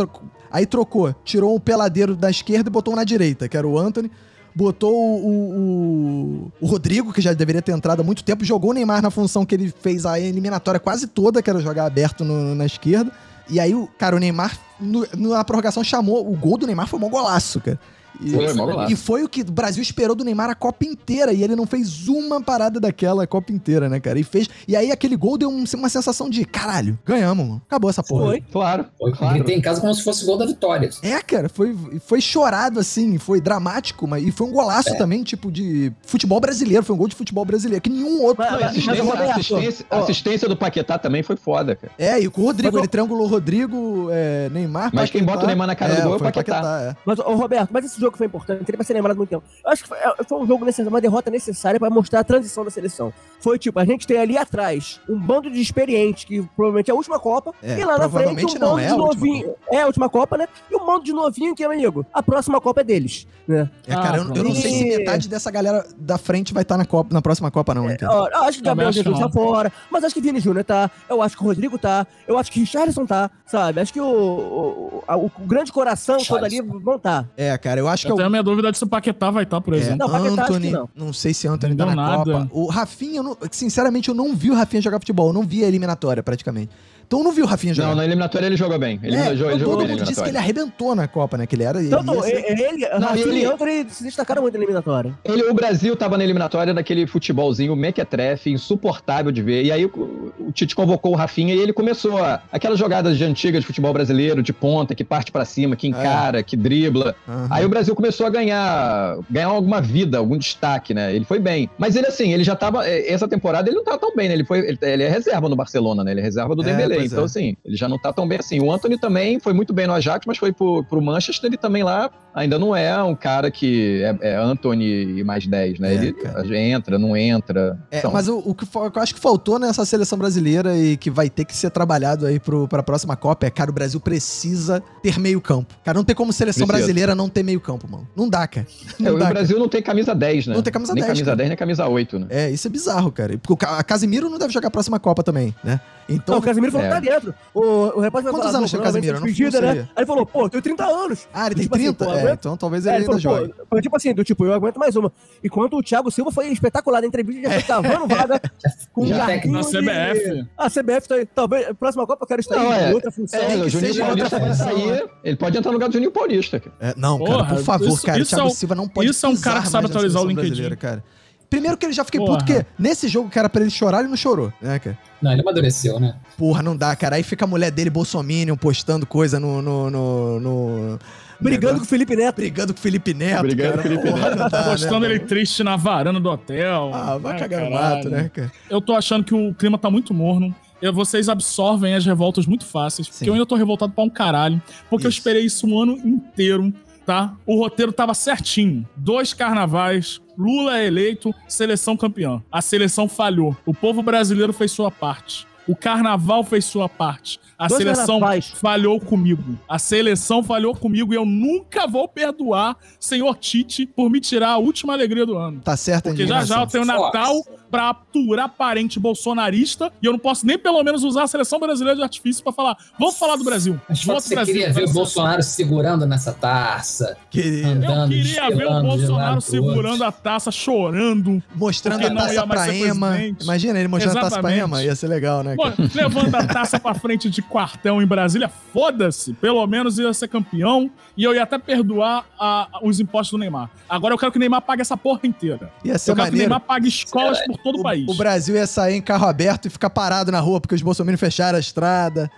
aí trocou, tirou o peladeiro da esquerda e botou um na direita, que era o Anthony. Botou o, o- o- Rodrigo, que já deveria ter entrado há muito tempo, jogou o Neymar na função que ele fez a eliminatória quase toda, que era jogar aberto no- na esquerda. E aí, cara, o Neymar, no- na prorrogação, chamou. O gol do Neymar foi um golaço, cara. E, Foi, golaço. e foi o que o Brasil esperou do Neymar a Copa inteira. E ele não fez uma parada daquela a Copa inteira, né, cara? E fez. E aí aquele gol deu um- uma sensação de caralho, ganhamos, mano. Acabou essa porra. Foi. Claro, Eu claro. gritei em casa como se fosse o gol da vitória. É, cara, foi, foi chorado assim, foi dramático, mas e foi um golaço também, tipo, de futebol brasileiro, foi um gol de futebol brasileiro, que nenhum outro. Mas- mas- assistência, mas, Roberto, assistência, assistência do Paquetá também foi foda, cara. É, e com o Rodrigo, Mas, ele triangulou Rodrigo, é, Neymar, Mas quem bota o Neymar na cara do gol é o foi Paquetá. é. Mas, ô Roberto, mas esse esse jogo foi importante, ele vai ser lembrado muito tempo. Eu acho que foi, é, foi um jogo necessário, uma derrota necessária pra mostrar a transição da seleção. Foi tipo, a gente tem ali atrás um bando de experientes, que provavelmente é a última Copa, É, e lá na frente provavelmente um não, bando é de novinho. É a última Copa, né? E um bando de novinho que, meu amigo, a próxima Copa é deles, né? É, cara, eu, eu não sei se metade dessa galera da frente vai estar na, Copa, na próxima Copa, não, cara. Ó, eu acho que Gabriel Jesus tá fora, mas acho que Vini Júnior tá, eu acho que o Rodrigo tá, eu acho que Richarlison tá, sabe? Acho que o, o, a- o grande coração todo ali vão tá. É, cara, eu acho que Eu é o tenho a minha dúvida de se o Paquetá vai estar, por É, exemplo. Não, Paquetá acho que Anthony, não. não. sei se Anthony Não tá deu na nada. Copa. O Rafinha, eu não- sinceramente, eu não vi o Rafinha jogar futebol, eu não vi a eliminatória praticamente. Então não vi o Rafinha jogar. Não, na eliminatória ele jogou bem. Ele, é, jogou, ele todo jogou bem na mundo disse que ele arrebentou na Copa, né? Que ele era. Ser- ele, ele Não, Rafinha ele- e Anthony se destacaram muito na eliminatória. Ele, o Brasil tava na eliminatória daquele futebolzinho mequetrefe, insuportável de ver. E aí o, o Tite convocou o Rafinha e ele começou a, aquelas jogadas de antiga de futebol brasileiro, de ponta, que parte pra cima, que encara, que dribla. Aham. Aí o Brasil começou a ganhar, ganhar alguma vida, algum destaque, né? Ele foi bem. Mas ele, assim, ele já tava. eh, Essa temporada ele não tá tão bem, né? Ele, foi, ele, ele é reserva no Barcelona, né? Ele é reserva do É, Dembélé. Pois Então, é. assim, ele já não tá tão bem assim. O Anthony também foi muito bem no Ajax, mas foi pro, pro Manchester. Ele também lá ainda não é um cara que é, é Anthony e mais 10, né? É, ele cara. entra, não entra. É, Então, mas o, o que, o eu acho que faltou nessa seleção brasileira e que vai ter que ser trabalhado aí pro, pra próxima Copa é, cara, o Brasil precisa ter meio campo. Cara, não tem como seleção Precisa. brasileira não ter meio campo, mano. Não dá, cara. é, [laughs] Não o dá, cara. Brasil não tem camisa 10, né? Não tem camisa nem 10, camisa cara. 10, nem camisa 8, né? É, isso é bizarro, cara. Porque o Casimiro não deve jogar a próxima Copa também, né? Então. Não, o Casemiro falou é. Tá dentro. O, o repórter vai Quantos falar, anos o Casemiro? não- não né? sei. Aí ele falou, pô, eu tenho 30 anos. Ah, ele tem Tipo assim, 30? pô, é, então talvez É, ele ele ainda falou, jogue. pô, foi tipo assim, do tipo, eu aguento mais uma. Enquanto o Thiago Silva foi espetacular na entrevista, já foi cavando vaga [laughs] com Já um técnico Na CBF. A CBF tá aí. Talvez, próxima Copa eu quero estar Não, aí, é. em outra função. É, o Juninho Paulista vai sair. Ele pode entrar no lugar do Juninho Paulista. cara. É, não, cara, por favor, cara. isso Thiago é Silva não pode isso é um cara que sabe atualizar o LinkedIn. cara. Primeiro que ele já fiquei Porra. puto, porque nesse jogo que era pra ele chorar, ele não chorou, né, cara? Não, ele amadureceu, né? Porra, não dá, cara. Aí fica a mulher dele, Bolsominion, postando coisa no. no, no, no- Brigando com o Felipe Neto. Brigando com o Felipe Neto. Brigando cara. com o Felipe Porra, não dá, Postando né, ele mano? triste na varanda do hotel. Ah, vai Ah, cagar no mato, né, cara? Eu tô achando que o clima tá muito morno. E vocês absorvem as revoltas muito fáceis. Porque Sim. eu ainda tô revoltado pra um caralho. Porque eu Isso. esperei isso um ano inteiro, tá? O roteiro tava certinho. Dois carnavais, Lula é eleito, seleção campeã. A seleção falhou. O povo brasileiro fez sua parte. O carnaval fez sua parte. A Dois seleção falhou comigo. A seleção falhou comigo e eu nunca vou perdoar senhor Tite por me tirar a última alegria do ano. Tá certo, Porque já já eu tenho Nossa. Natal pra aturar parente bolsonarista e eu não posso nem pelo menos usar a seleção brasileira de artifício pra falar, vamos falar do Brasil. Mas Volta você Brasil, queria ver o Bolsonaro segurando nessa taça, Que... Eu andando, queria ver o Bolsonaro segurando a taça, chorando, Mostrando a taça pra Ema. presidente. Imagina ele mostrando a taça pra Exatamente. Ema. Ia ser legal, né? levando a taça pra frente de quartel em Brasília, foda-se. Pelo menos ia ser campeão e eu ia até perdoar a- os impostos do Neymar. Agora eu quero que o Neymar pague essa porra inteira. Ia ser Eu quero que o. Neymar pague escolas por todo o país. O, o Brasil ia sair em carro aberto e ficar parado na rua porque os bolsominions fecharam a estrada.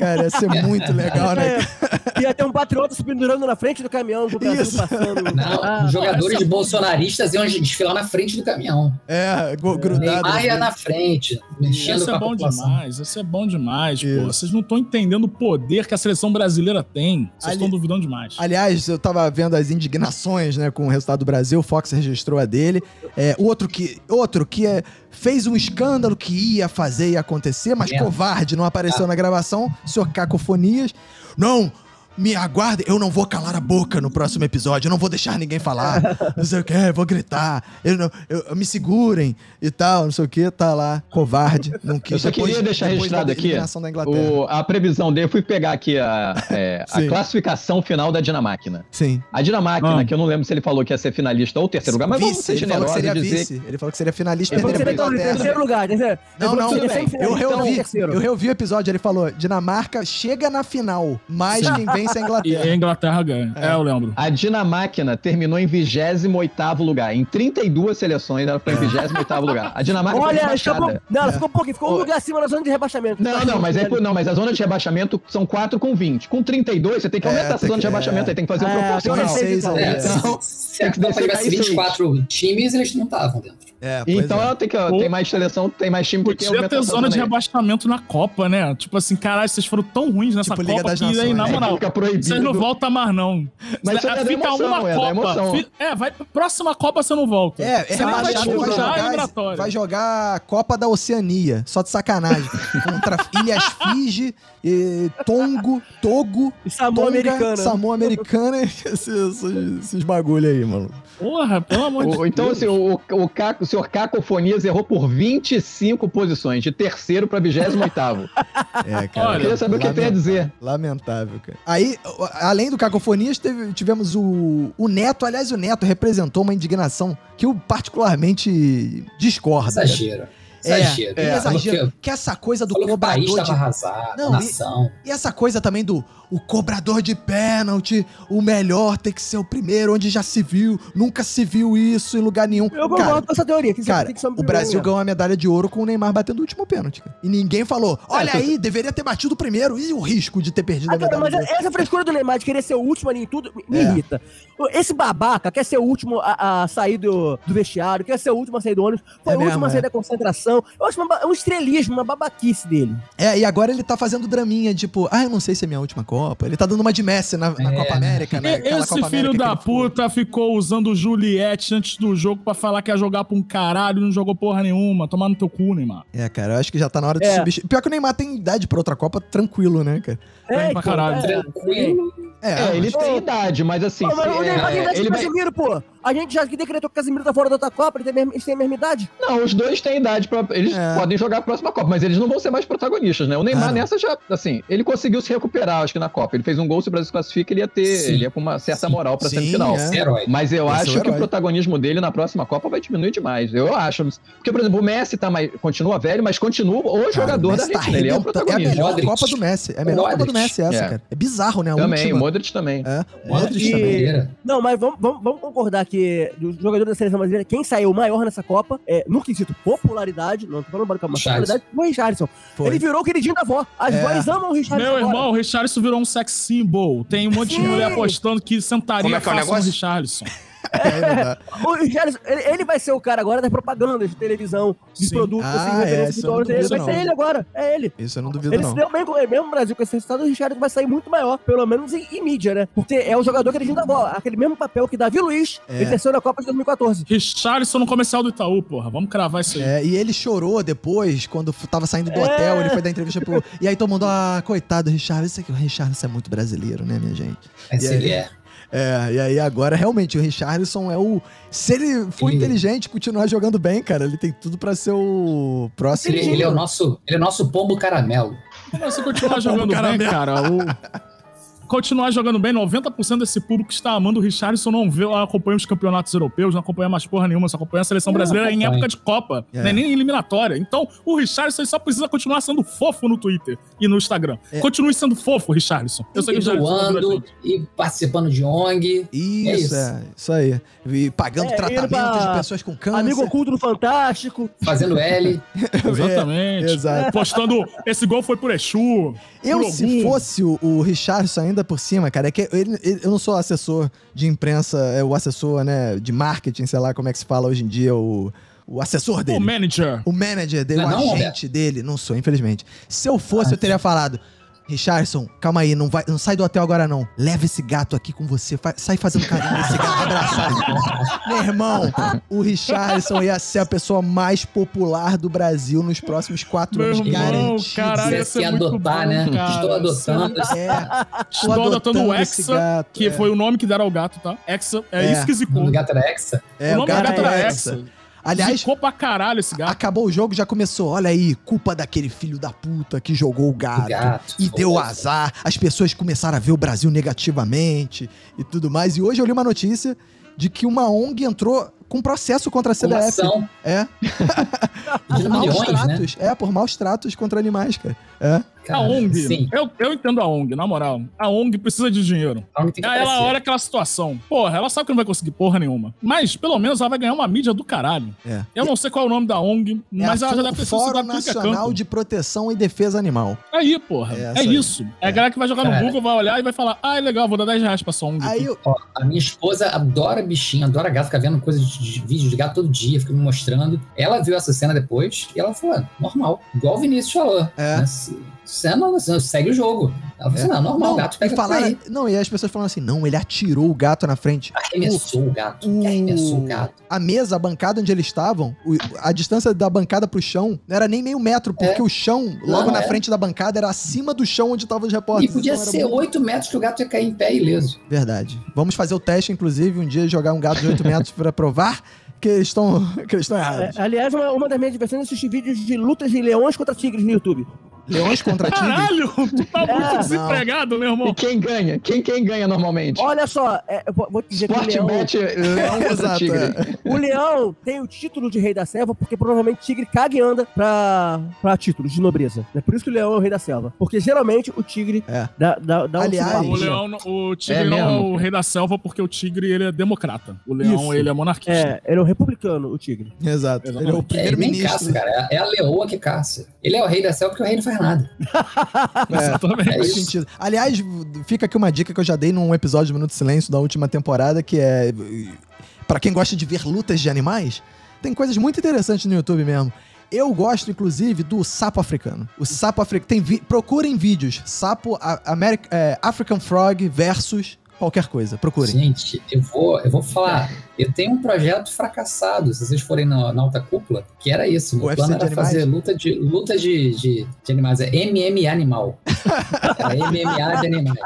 Cara, ia ser muito legal, né? É, ia ter um patriota se pendurando na frente do caminhão com o Brasil Isso. passando. Não, Ah, os jogadores essa- bolsonaristas iam desfilar na frente do caminhão. É, go- grudado. Neymar ia assim. na frente, mexendo Isso com é a bom população. demais, isso é bom demais, Isso. pô. Vocês não estão entendendo o poder que a seleção brasileira tem. Vocês Ali- estão duvidando demais. Aliás, eu tava vendo as indignações, né, com o resultado do Brasil, o Fox registrou a dele. É, outro que, outro que é, fez um escândalo que ia fazer e acontecer, mas É. covarde, não apareceu na gravação, senhor Cacofonias. Não, me aguardem, eu não vou calar a boca no próximo episódio, eu não vou deixar ninguém falar, [laughs] não sei o que, eu vou gritar, eu não, eu- me segurem e tal, não sei o que, tá lá, covarde, não quis. Eu só Depois- queria deixar registrado aqui eliminação da Inglaterra. o- a previsão dele. Eu fui pegar aqui a, é, a [laughs] classificação final da Dinamáquina. Sim. A Dinamáquina, Ah. que eu não lembro se ele falou que ia ser finalista ou terceiro lugar, mas vamos vice, ser ele falou que generosos seria e dizer vice. Ele falou que seria finalista Ele falou que seria terceiro lugar? Não, Ele falou não, bem. semifinal, Eu então, reouvi, terceiro. eu reouvi o episódio, ele falou: Dinamarca chega na final, mas quem vence é a E Inglaterra. a Inglaterra ganha. É, eu lembro. A Dinamáquina terminou em 28 lugar. Em 32 seleções, ela foi em 28 lugar. A Dinamarca foi Olha, rebaixada. escapou. Não, ela ficou um pouquinho, ficou um lugar acima na zona de rebaixamento. Não, não, mas, é, não, mas a zona de rebaixamento são 4 com 20. Com 32, você tem que É, aumentar essa tem zona que- de rebaixamento, aí tem que fazer um É, proporcional. então. É, é. se, a Copa tivesse aí seis. 24 times, eles não estavam dentro. É, Então é. ela tem, que, tem mais seleção, tem mais time porque Podia ter zona de rebaixamento na Copa, né? Tipo assim, caralho, vocês foram tão ruins nessa Tipo Liga Copa das que aí, na Nações. moral. Fica proibido. Vocês não voltam mais, não. Mas é Fica emoção, uma é Copa. É, vai. Próxima Copa você não volta. É, é você vai a jogar, vai jogar a Copa da Oceania, só de sacanagem. Contra Ilhas Fiji, eh, Tongo, Togo, E Samoa Americana. Samoa Americana e [laughs] esses, esses, esses bagulho aí, mano. Porra, pelo amor de O- Então, Deus. assim, o, o, Caco, o senhor Cacofonias errou por 25 posições, de terceiro pra 28. [laughs] É, cara. Olha, Eu queria saber o que tem a dizer. Lamentável, cara. Aí, além do Cacofonias, teve- tivemos o, o Neto. Aliás, o Neto representou uma indignação que eu particularmente discordo. cara. Exagero. Exagero. É, Falou exagero. que- essa coisa do Falou que o país cobrador de arrasado, Não, a nação. E essa coisa também do o cobrador de pênalti, o melhor tem que ser o primeiro, onde já se viu, nunca se viu isso em lugar nenhum. Eu Cara, concordo com essa teoria. Tem que ser- Cara, tem que ser o primeiro Brasil ganhou uma medalha de ouro com o Neymar batendo o último pênalti. cara. E ninguém falou: olha É, aí, deveria ter batido o primeiro. E o risco de ter perdido Ah, a medalha? mas de ouro? essa frescura do Neymar de querer ser o último ali em tudo me, É. irrita. Esse babaca quer ser o último a, a sair do, do vestiário, quer ser o último a sair do ônibus, foi É o último mesmo, a sair é. da concentração. Eu acho uma um estrelismo, uma babaquice dele. É, e agora ele tá fazendo draminha, tipo, ah, eu não sei se é minha última Copa. Ele tá dando uma de Messi na, na É. Copa América, né? Aquela Esse Copa filho América da puta ficou usando o Juliette antes do jogo pra falar que ia jogar pra um caralho e não jogou porra nenhuma. Tomar no teu cu, Neymar. É, cara, eu acho que já tá na hora de É. substituir. Pior que o Neymar tem idade pra outra Copa, tranquilo, né, cara? Bem pra caralho. Tranquilo. É, ele mas- tem idade, mas assim. Pô, mas se- o Neymar é, tem idade ele de vai- Casemiro, pô. A gente já que decretou que o Casemiro tá fora da outra Copa, ele tem a mesma, eles têm a mesma idade. Não, os dois têm idade pra. Eles É. podem jogar a próxima Copa, mas eles não vão ser mais protagonistas, né? O Neymar Ah, nessa já, assim, ele conseguiu se recuperar, acho que na Copa. Ele fez um gol, se o Brasil se classifica, ele ia ter. Sim. Ele ia com uma certa Sim. moral pra Sim, semifinal. é. Mas eu Esse é o acho que o protagonismo dele na próxima Copa vai diminuir demais. Eu acho. Porque, por exemplo, o Messi tá mais, continua velho, mas continua o Cara, jogador o da tá ele é o arrebentando. É a protagonista. melhor. Copa do Messi. É a melhor Copa do. Messi essa, É. cara. É bizarro, né? A também, última. Modric também. É, E- Modric também. Maneira. Não, mas vamos, vamos, vamos concordar que dos jogadores da seleção brasileira, quem saiu maior nessa Copa, é, no quesito popularidade, não tô falando para mas popularidade, foi o Richardson. Foi. Ele virou o queridinho da avó. As É. vós amam o Richardson. Meu agora. irmão, o Richarlison virou um sex symbol. Tem um monte de Sim. mulher apostando que Como sentaria é que é o negócio? Richarlison. É. [laughs] O Richarlison, ele, ele vai ser o cara agora das propagandas de televisão, de Sim. produto, Ah, assim, é, referência isso de não duvido, Vai ser ele agora. É ele. Isso eu não duvido, Ele não. se deu bem com ele mesmo no Brasil com esse resultado, o Richardson vai sair muito maior, pelo menos em, em mídia, né? Porque é o jogador que ele da bola. Aquele mesmo papel que Davi Luiz É. exerceu na Copa de 2014. Richarlison no comercial do Itaú, porra. Vamos cravar isso aí. É, e ele chorou depois, quando tava saindo do É. hotel, ele foi dar entrevista pro. [laughs] E aí todo mundo, ah, coitado do Richard. Isso aqui, o Richardson é muito brasileiro, né, minha gente? Esse E aí? ele é. É, e aí agora realmente o Richardson é o. Se ele for Ele- inteligente, continuar jogando bem, cara, ele tem tudo pra ser o próximo. Ele, ele é o nosso, ele é o nosso pombo caramelo. Se continuar jogando bem, cara, o... Continuar jogando bem, 90% desse público que está amando o Richarlison não vê, acompanha os campeonatos europeus, não acompanha mais porra nenhuma, só acompanha a seleção brasileira em época de Copa, É. né, nem em eliminatória. Então, o Richarlison só precisa continuar sendo fofo no Twitter e no Instagram. É. Continue sendo fofo, Richarlison. Eu sei E que tá doando, e participando de ONG. Isso, É é, isso. isso. aí. E pagando É, tratamento de pessoas com câncer. Amigo oculto no Fantástico. Fazendo L. [laughs] Exatamente. Exato. Postando, esse gol foi por Exu. Eu, por se fosse o, o Richardson ainda por cima, cara, é que ele, ele- eu não sou assessor de imprensa, é o assessor, né, de marketing, sei lá como é que se fala hoje em dia, o, o assessor O dele. manager. O manager dele, Não o é não, agente dele, não sou, infelizmente. Se eu fosse, eu teria falado. Richardson, calma aí, não, vai, não sai do hotel agora não. Leva esse gato aqui com você, fa- sai fazendo carinho nesse gato [laughs] abraçado. Meu irmão, o Richardson ia ser a pessoa mais popular do Brasil nos próximos quatro Meu anos, irmão, garantido. caralho, ia Se adotar, bom, né? cara. Estou adotando. É, Estou adotando o esse Hexa, gato, que é. foi o nome que deram ao gato, tá? Hexa, é, É. isso que O zicou. do gato era Hexa. É, o nome do gato era Hexa. Aliás, Zicou pra caralho esse gato. acabou o jogo, já começou. Olha aí, culpa daquele filho da puta que jogou o gato. Gato. E deu azar, as pessoas começaram a ver o Brasil negativamente e tudo mais. E hoje eu li uma notícia de que uma ONG entrou com processo contra a CBF. ação É, [laughs] por maus milhões, né? tratos. É, por maus tratos contra animais, cara. É. A ONG, Sim. eu, eu entendo a ONG, na moral. A ONG precisa de dinheiro. Aí ela olha aquela situação. Porra, ela sabe que não vai conseguir porra nenhuma. Mas, pelo menos, ela vai ganhar uma mídia do caralho. É. Eu não sei qual é o nome da ONG, É mas a ela já deve ter sido Fórum é Nacional de Proteção e Defesa Animal. Aí, porra. É É, isso. É a galera que vai jogar no Cara. Google, vai olhar e vai falar: ah, é legal, vou dar 10 reais pra essa ONG. Aí aqui." eu, Ó, a minha esposa adora bichinho, adora gato, fica vendo coisas de, de vídeo de gato todo dia, fica me mostrando. Ela viu essa cena depois e ela falou: "Ah, normal, igual o Vinícius falou. É. né? Se, Você não, você segue o jogo. Ela falou assim, não, normal, o gato e pega falaram, aí. não, e as pessoas falando assim, não, ele atirou o gato na frente. Arremessou o gato. O- Arremessou o gato. A mesa, a bancada onde eles estavam, o- a distância da bancada pro chão não era nem meio metro, porque o chão, logo Não, na é. frente da bancada, era acima do chão onde estavam os E repórteres. podia então ser muito- 8 metros que o gato ia cair em pé ileso. Verdade. Vamos fazer o teste, inclusive, um dia jogar um gato de 8 metros pra provar que eles estão que eles estão errados. É, aliás, uma, uma das minhas diversões é assistir vídeos de lutas de leões contra tigres no YouTube. Leões contra [laughs] tigres. Caralho, tu tá muito É, desempregado, meu E irmão. quem ganha? Quem, quem ganha normalmente? Olha só, é, eu vou te dizer que o leão, leão [laughs] contra Exato, tigre. é. o leão tem o título de rei da selva porque provavelmente tigre caga e anda pra, pra títulos de nobreza. É por isso que o leão é o rei da selva. Porque geralmente o tigre É. dá, dá, dá Aliás, um O leão, o tigre É não é o rei da selva porque o tigre ele é democrata. O leão Isso. ele é monarquista. É, ele é um republicano, o tigre. Exato. Ele é o Exatamente. É, ele nem primeiro-ministro. caça, cara. É a leoa que caça. Ele é o rei da selva porque o rei não faz nada. [laughs] É, Exatamente. É faz sentido. Aliás, fica aqui uma dica que eu já dei num episódio de Minuto de Silêncio da última temporada, que é. Pra quem gosta de ver lutas de animais, tem coisas muito interessantes no YouTube mesmo. Eu gosto, inclusive, do sapo africano. O sapo africano. Tem vi... Procurem vídeos. Sapo Ameri- é, African Frog versus qualquer coisa. Procurem. Gente, eu vou, eu vou falar. Eu tenho um projeto fracassado, se vocês forem na, na alta cúpula, que era isso. Meu UFC plano era fazer luta de, luta de, de, de animais. É MMA animal. [laughs] Era MMA de animais.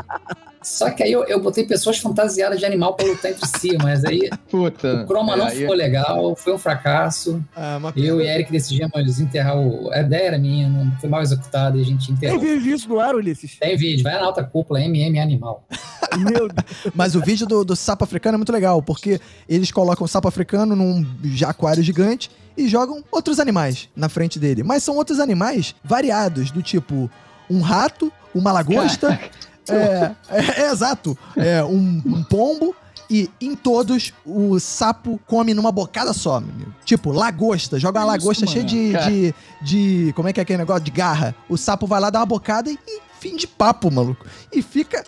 Só que aí eu, eu botei pessoas fantasiadas de animal pra lutar entre si, mas aí Puta. o croma é, não aí- ficou legal, foi um fracasso. Ah, Eu e Eric decidimos enterrar o. A ideia era minha, não foi mal executada e a gente Tem enterrou. vídeo disso no ar, Ulisses? Tem vídeo, vai na alta cúpula, MM animal. [laughs] Meu Deus. Mas o vídeo do, do sapo africano é muito legal, porque eles colocam o sapo africano num aquário gigante e jogam outros animais na frente dele. Mas são outros animais variados, do tipo um rato, uma lagosta. [laughs] é, é- é exato. É, um, um pombo. E em todos, o sapo come numa bocada só, meu. Tipo, lagosta. Joga uma lagosta cheia de, de, de. Como é que é aquele negócio? De garra. O sapo vai lá, dá uma bocada e, e fim de papo, maluco. E fica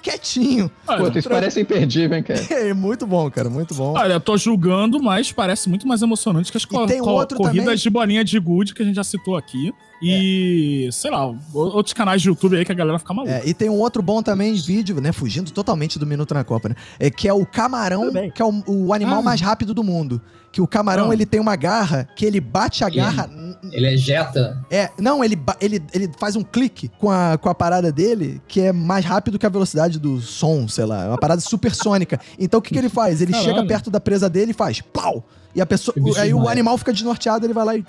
quietinho. Olha, Puta, isso parece imperdível, hein, cara? [laughs] É muito bom, cara, muito bom. Olha, eu tô julgando, mas parece muito mais emocionante que as co- tem co- outro corridas também. de bolinha de gude que a gente já citou aqui. E, sei lá, outros canais de YouTube aí que a galera fica maluca. É, e tem um outro bom também vídeo, né? Fugindo totalmente do Minuto na Copa, né? É, que é o camarão, que é o, o animal Ah. mais rápido do mundo. Que o camarão, Ah. ele tem uma garra que ele bate a Ele- garra. Ele ejeta. É, não, ele, ele, ele faz um clique com a, com a parada dele que é mais rápido que a velocidade do som, sei lá. É uma parada supersônica. Então o que, que ele faz? Ele Caralho. chega perto da presa dele e faz plau! E a pessoa. Aí o animal fica desnorteado, ele vai lá e.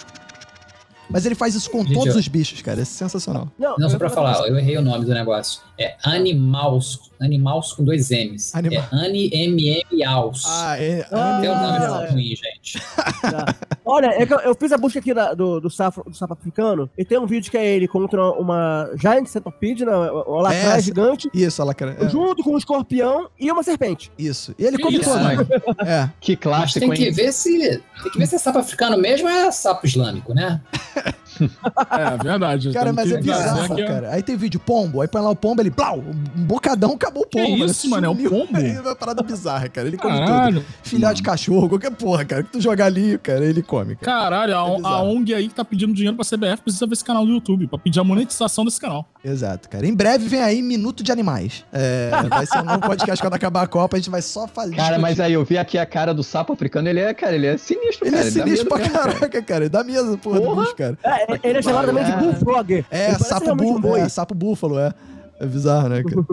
Mas ele faz isso com Gente, todos ó. os bichos, cara. É sensacional. Não, eu só pra falar, eu errei o nome do negócio. É Animals. Animals com dois M's. Animal. É Ani-M-M-Aus. é. Ah, Tem um nome Ah, ruim, gente. [laughs] Tá. Olha, é que eu, fiz a busca aqui da- do, do, sapo, do sapo africano e tem um vídeo que é ele contra uma Giant Centipede, né, uma lacraia É, gigante, Isso, ela, cara. é, junto com um escorpião e uma serpente. isso. E ele come isso, todo. mano? [laughs] É. Que Mas clássico, tem que hein? ver se. Tem que ver se é sapo africano mesmo ou é sapo islâmico, né? [laughs] É, verdade. Cara, mas é bizarro, que é- cara. Aí tem vídeo pombo, aí põe lá o pombo, ele, blau, um bocadão, acabou o Que pombo. isso, mano, é o pombo? [laughs] É uma parada bizarra, cara. Ele come tudo. Caralho. Filhote de cachorro, qualquer porra, cara. Que tu jogar ali, cara, ele come, cara. Caralho, a, É a. ONG aí que tá pedindo dinheiro pra CBF precisa ver esse canal do YouTube, pra pedir a monetização desse canal. Exato, cara. Em breve vem aí Minuto de Animais. É, vai ser um novo podcast quando acabar a Copa, a gente vai só fazer. Cara, mas aí eu vi aqui a cara do sapo africano, ele é, cara, ele é sinistro, Ele cara. é sinistro medo pra mesmo, cara. caraca, cara. Dá medo, porra, do Porra. bicho, cara. É, ele é chamado também de É. Bullfrog. É, sapo, bu boi. é, sapo búfalo, é. É bizarro, né, cara?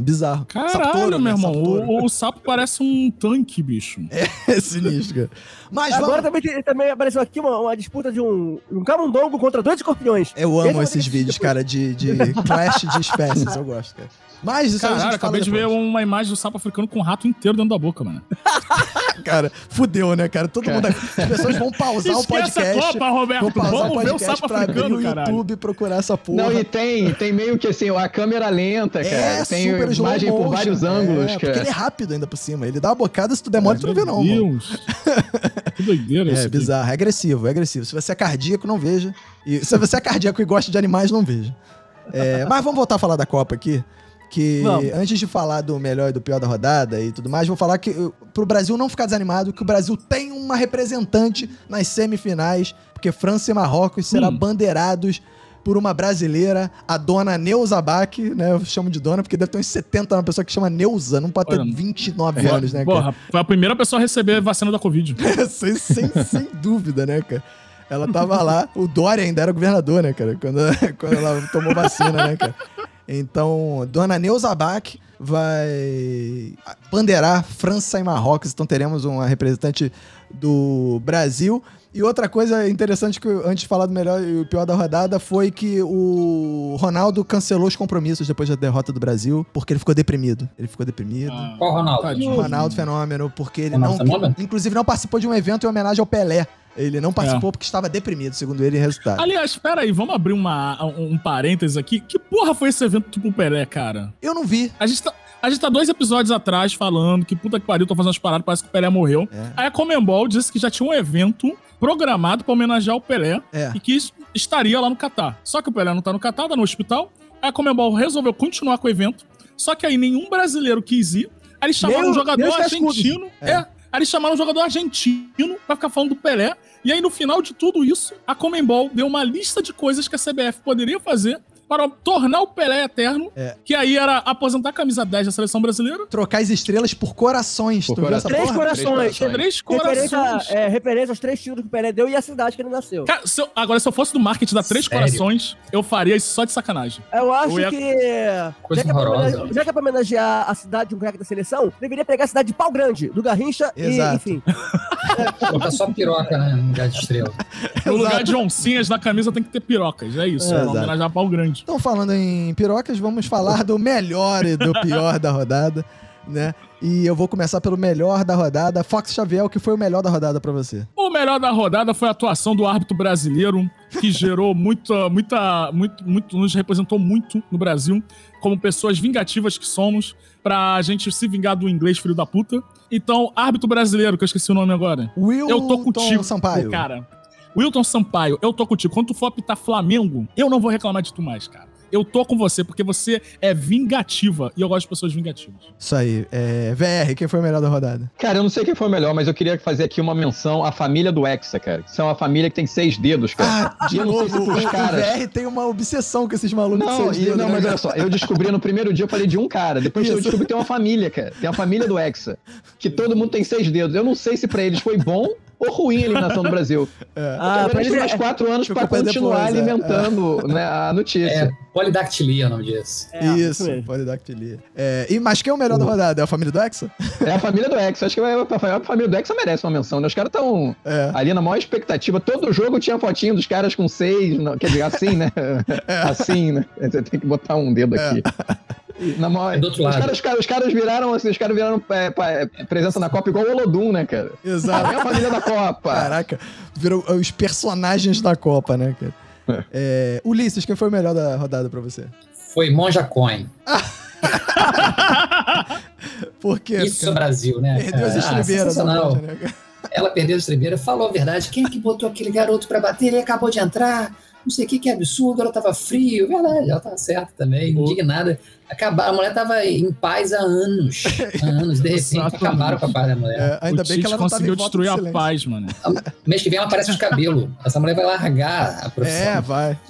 Bizarro. Caralho, touro, meu né? irmão. O, o sapo parece um tanque, bicho. [laughs] É sinistro, cara. Mas Agora vamos... também, também apareceu aqui uma, uma disputa de um, um camundongo contra dois escorpiões. Eu Esse amo vou esses vídeos, depois. cara, de, de [laughs] clash de espécies. Eu gosto, cara. Mas isso aí a Caralho, gente fala acabei de ver uma imagem do sapo africano com um rato inteiro dentro da boca, mano. [laughs] Cara, fudeu, né, cara? Todo Cara. mundo... As pessoas vão pausar o [laughs] Esquece a podcast... Copa, Roberto. Vão pausar o Vamos ver o podcast sapo pra africano, o caralho. YouTube e procurar essa porra. Não, e tem, tem meio que assim, a câmera lenta, cara. É, tem super imagem por vários ângulos, é, Porque cara. ele é rápido ainda por cima. Ele dá uma bocada, se tu demora, tu não vê não, mano. Meu Deus. que doideira [laughs] É isso aqui. bizarro, é agressivo, é agressivo. Se você é cardíaco, não veja. E se você é cardíaco e gosta de animais, não veja. É, mas vamos voltar a falar da Copa aqui. Que Vamos. antes de falar do melhor e do pior da rodada e tudo mais, vou falar que uh, pro Brasil não ficar desanimado, que o Brasil tem uma representante nas semifinais, porque França e Marrocos serão Hum. bandeirados por uma brasileira, a dona Neuza Bach, né? Eu chamo de dona porque deve ter uns 70 uma pessoa que chama Neuza, não pode ter Olha, 29 anos, né, cara? Porra, foi a primeira pessoa a receber a vacina da Covid. [laughs] sem, sem, sem [laughs] dúvida, né, cara? Ela tava lá, o Dória ainda era governador, né, cara? Quando, [laughs] quando ela tomou vacina, né, cara? Então, Dona Neuza Bach vai bandeirar França e Marrocos. Então teremos uma representante do Brasil. E outra coisa interessante que eu- antes de falar do melhor e o pior da rodada foi que o Ronaldo cancelou os compromissos depois da derrota do Brasil, porque ele ficou deprimido. Ele ficou deprimido. Ah, Qual Ronaldo? tadinho. Ronaldo Fenômeno, porque ele Ronaldo não. Fenômeno? Inclusive, não participou de um evento em homenagem ao Pelé. Ele não participou porque estava deprimido, segundo ele, em resultado. Aliás, pera aí, vamos abrir uma, um, parênteses aqui. Que porra foi esse evento tipo Pelé, cara? Eu não vi. A gente tá. A gente tá dois episódios atrás falando que puta que pariu, tô fazendo as paradas, parece que o Pelé morreu. É. Aí a Comembol disse que já tinha um evento programado pra homenagear o Pelé É. e que estaria lá no Catar. Só que o Pelé não tá no Catar, tá no hospital. Aí a Comembol resolveu continuar com o evento. Só que aí nenhum brasileiro quis ir. Aí eles chamaram Nem um jogador argentino. É. É. Aí eles chamaram um jogador argentino pra ficar falando do Pelé. E aí, no final de tudo isso, a Comembol deu uma lista de coisas que a CBF poderia fazer para tornar o Pelé eterno. É. Que aí era aposentar a camisa 10 da seleção brasileira. Trocar as estrelas por corações. Por tu viu essa corações. Três porra? corações. Três Referência, corações. é, referência aos três títulos que o Pelé deu e a cidade que ele nasceu. Cara, se eu- agora, se eu fosse do marketing da Três Sério? Corações, eu faria isso só de sacanagem. Eu acho Eu ia- que. Coisa já que, é já que é pra homenagear a cidade de um craque da seleção, deveria pegar a cidade de Pau Grande, do Garrincha Exato. e, enfim. [laughs] Botar só piroca, né? No lugar de estrela. No lugar de oncinhas na camisa tem que ter pirocas. É isso. É, É, homenagear pau grande. Então, falando em pirocas, vamos falar do melhor e do pior da rodada, né? E eu vou começar pelo melhor da rodada. Fox Xavier, o que foi o melhor da rodada pra você? O melhor da rodada foi a atuação do árbitro brasileiro, que gerou [laughs] muita, muita, muito, muito, nos representou muito no Brasil, como pessoas vingativas que somos, pra gente se vingar do inglês filho da puta. Então, árbitro brasileiro, que eu esqueci o nome agora. Wilton Eu tô contigo, Sampaio. cara. Wilton Sampaio, eu tô contigo. Quando tu for apitar Flamengo, eu não vou reclamar de tu mais, cara. Eu tô com você, porque você é vingativa. E eu gosto de pessoas vingativas. Isso aí. É, VR, quem foi o melhor da rodada? Cara, eu não sei quem foi o melhor, mas eu queria fazer aqui uma menção à família do Hexa, cara. Isso é uma família que tem seis dedos, cara. Ah, de eu não sei novo, se o, pros o caras- VR tem uma obsessão com esses malucos Não, de seis e- dedos, não, né, mas olha só, eu descobri no primeiro dia, eu falei de um cara, depois eu Isso. descobri que tem uma família, cara. Tem a família do Hexa, que todo mundo tem seis dedos. Eu não sei se pra eles foi bom [laughs] ou ruim a eliminação do Brasil. [laughs] É. Ah, pra eles mais é, quatro anos Ficou pra pra continuar depois, é. alimentando né, a notícia. É, polidactilia o nome disso. é, Isso, mesmo. polidactilia. É, e, mas quem é o melhor da rodada? É a família do Hexa? É a família do Hexa. Acho que a a família do Hexa merece uma menção, né? Os caras estão É. ali na maior expectativa. Todo jogo tinha fotinho dos caras com seis, não- quer dizer, assim, né? [laughs] Assim, né? Você tem que botar um dedo aqui. Na maior... É do outro os, lado. caras, os, caras, os caras viraram, assim, os caras viraram é, é, presença na Copa igual o Olodum, né, cara? É Exato. a família da Copa. Caraca, viram os personagens da Copa, né, cara? É, Ulisses, quem foi o melhor da rodada pra você? Foi Monja Coin. [laughs] Por quê? Isso é Brasil, né? Perdeu as? Ah, estribeiras né, cara? Ela perdeu a estribeira, falou a verdade. Quem é que botou aquele garoto pra bater? Ele acabou de entrar. Não sei o que, que absurdo, ela tava frio. Verdade, ela tava certa também, indignada. Acabar, a mulher tava em paz há anos. Há anos. De [laughs] repente, acabaram com a paz da mulher. É, ainda o bem que ela conseguiu destruir de a paz, mano. [laughs] Mês que vem ela aparece os cabelos. Essa mulher vai largar a profissão. É, vai. [laughs]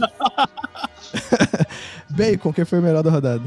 Bacon, quem foi o melhor da rodada?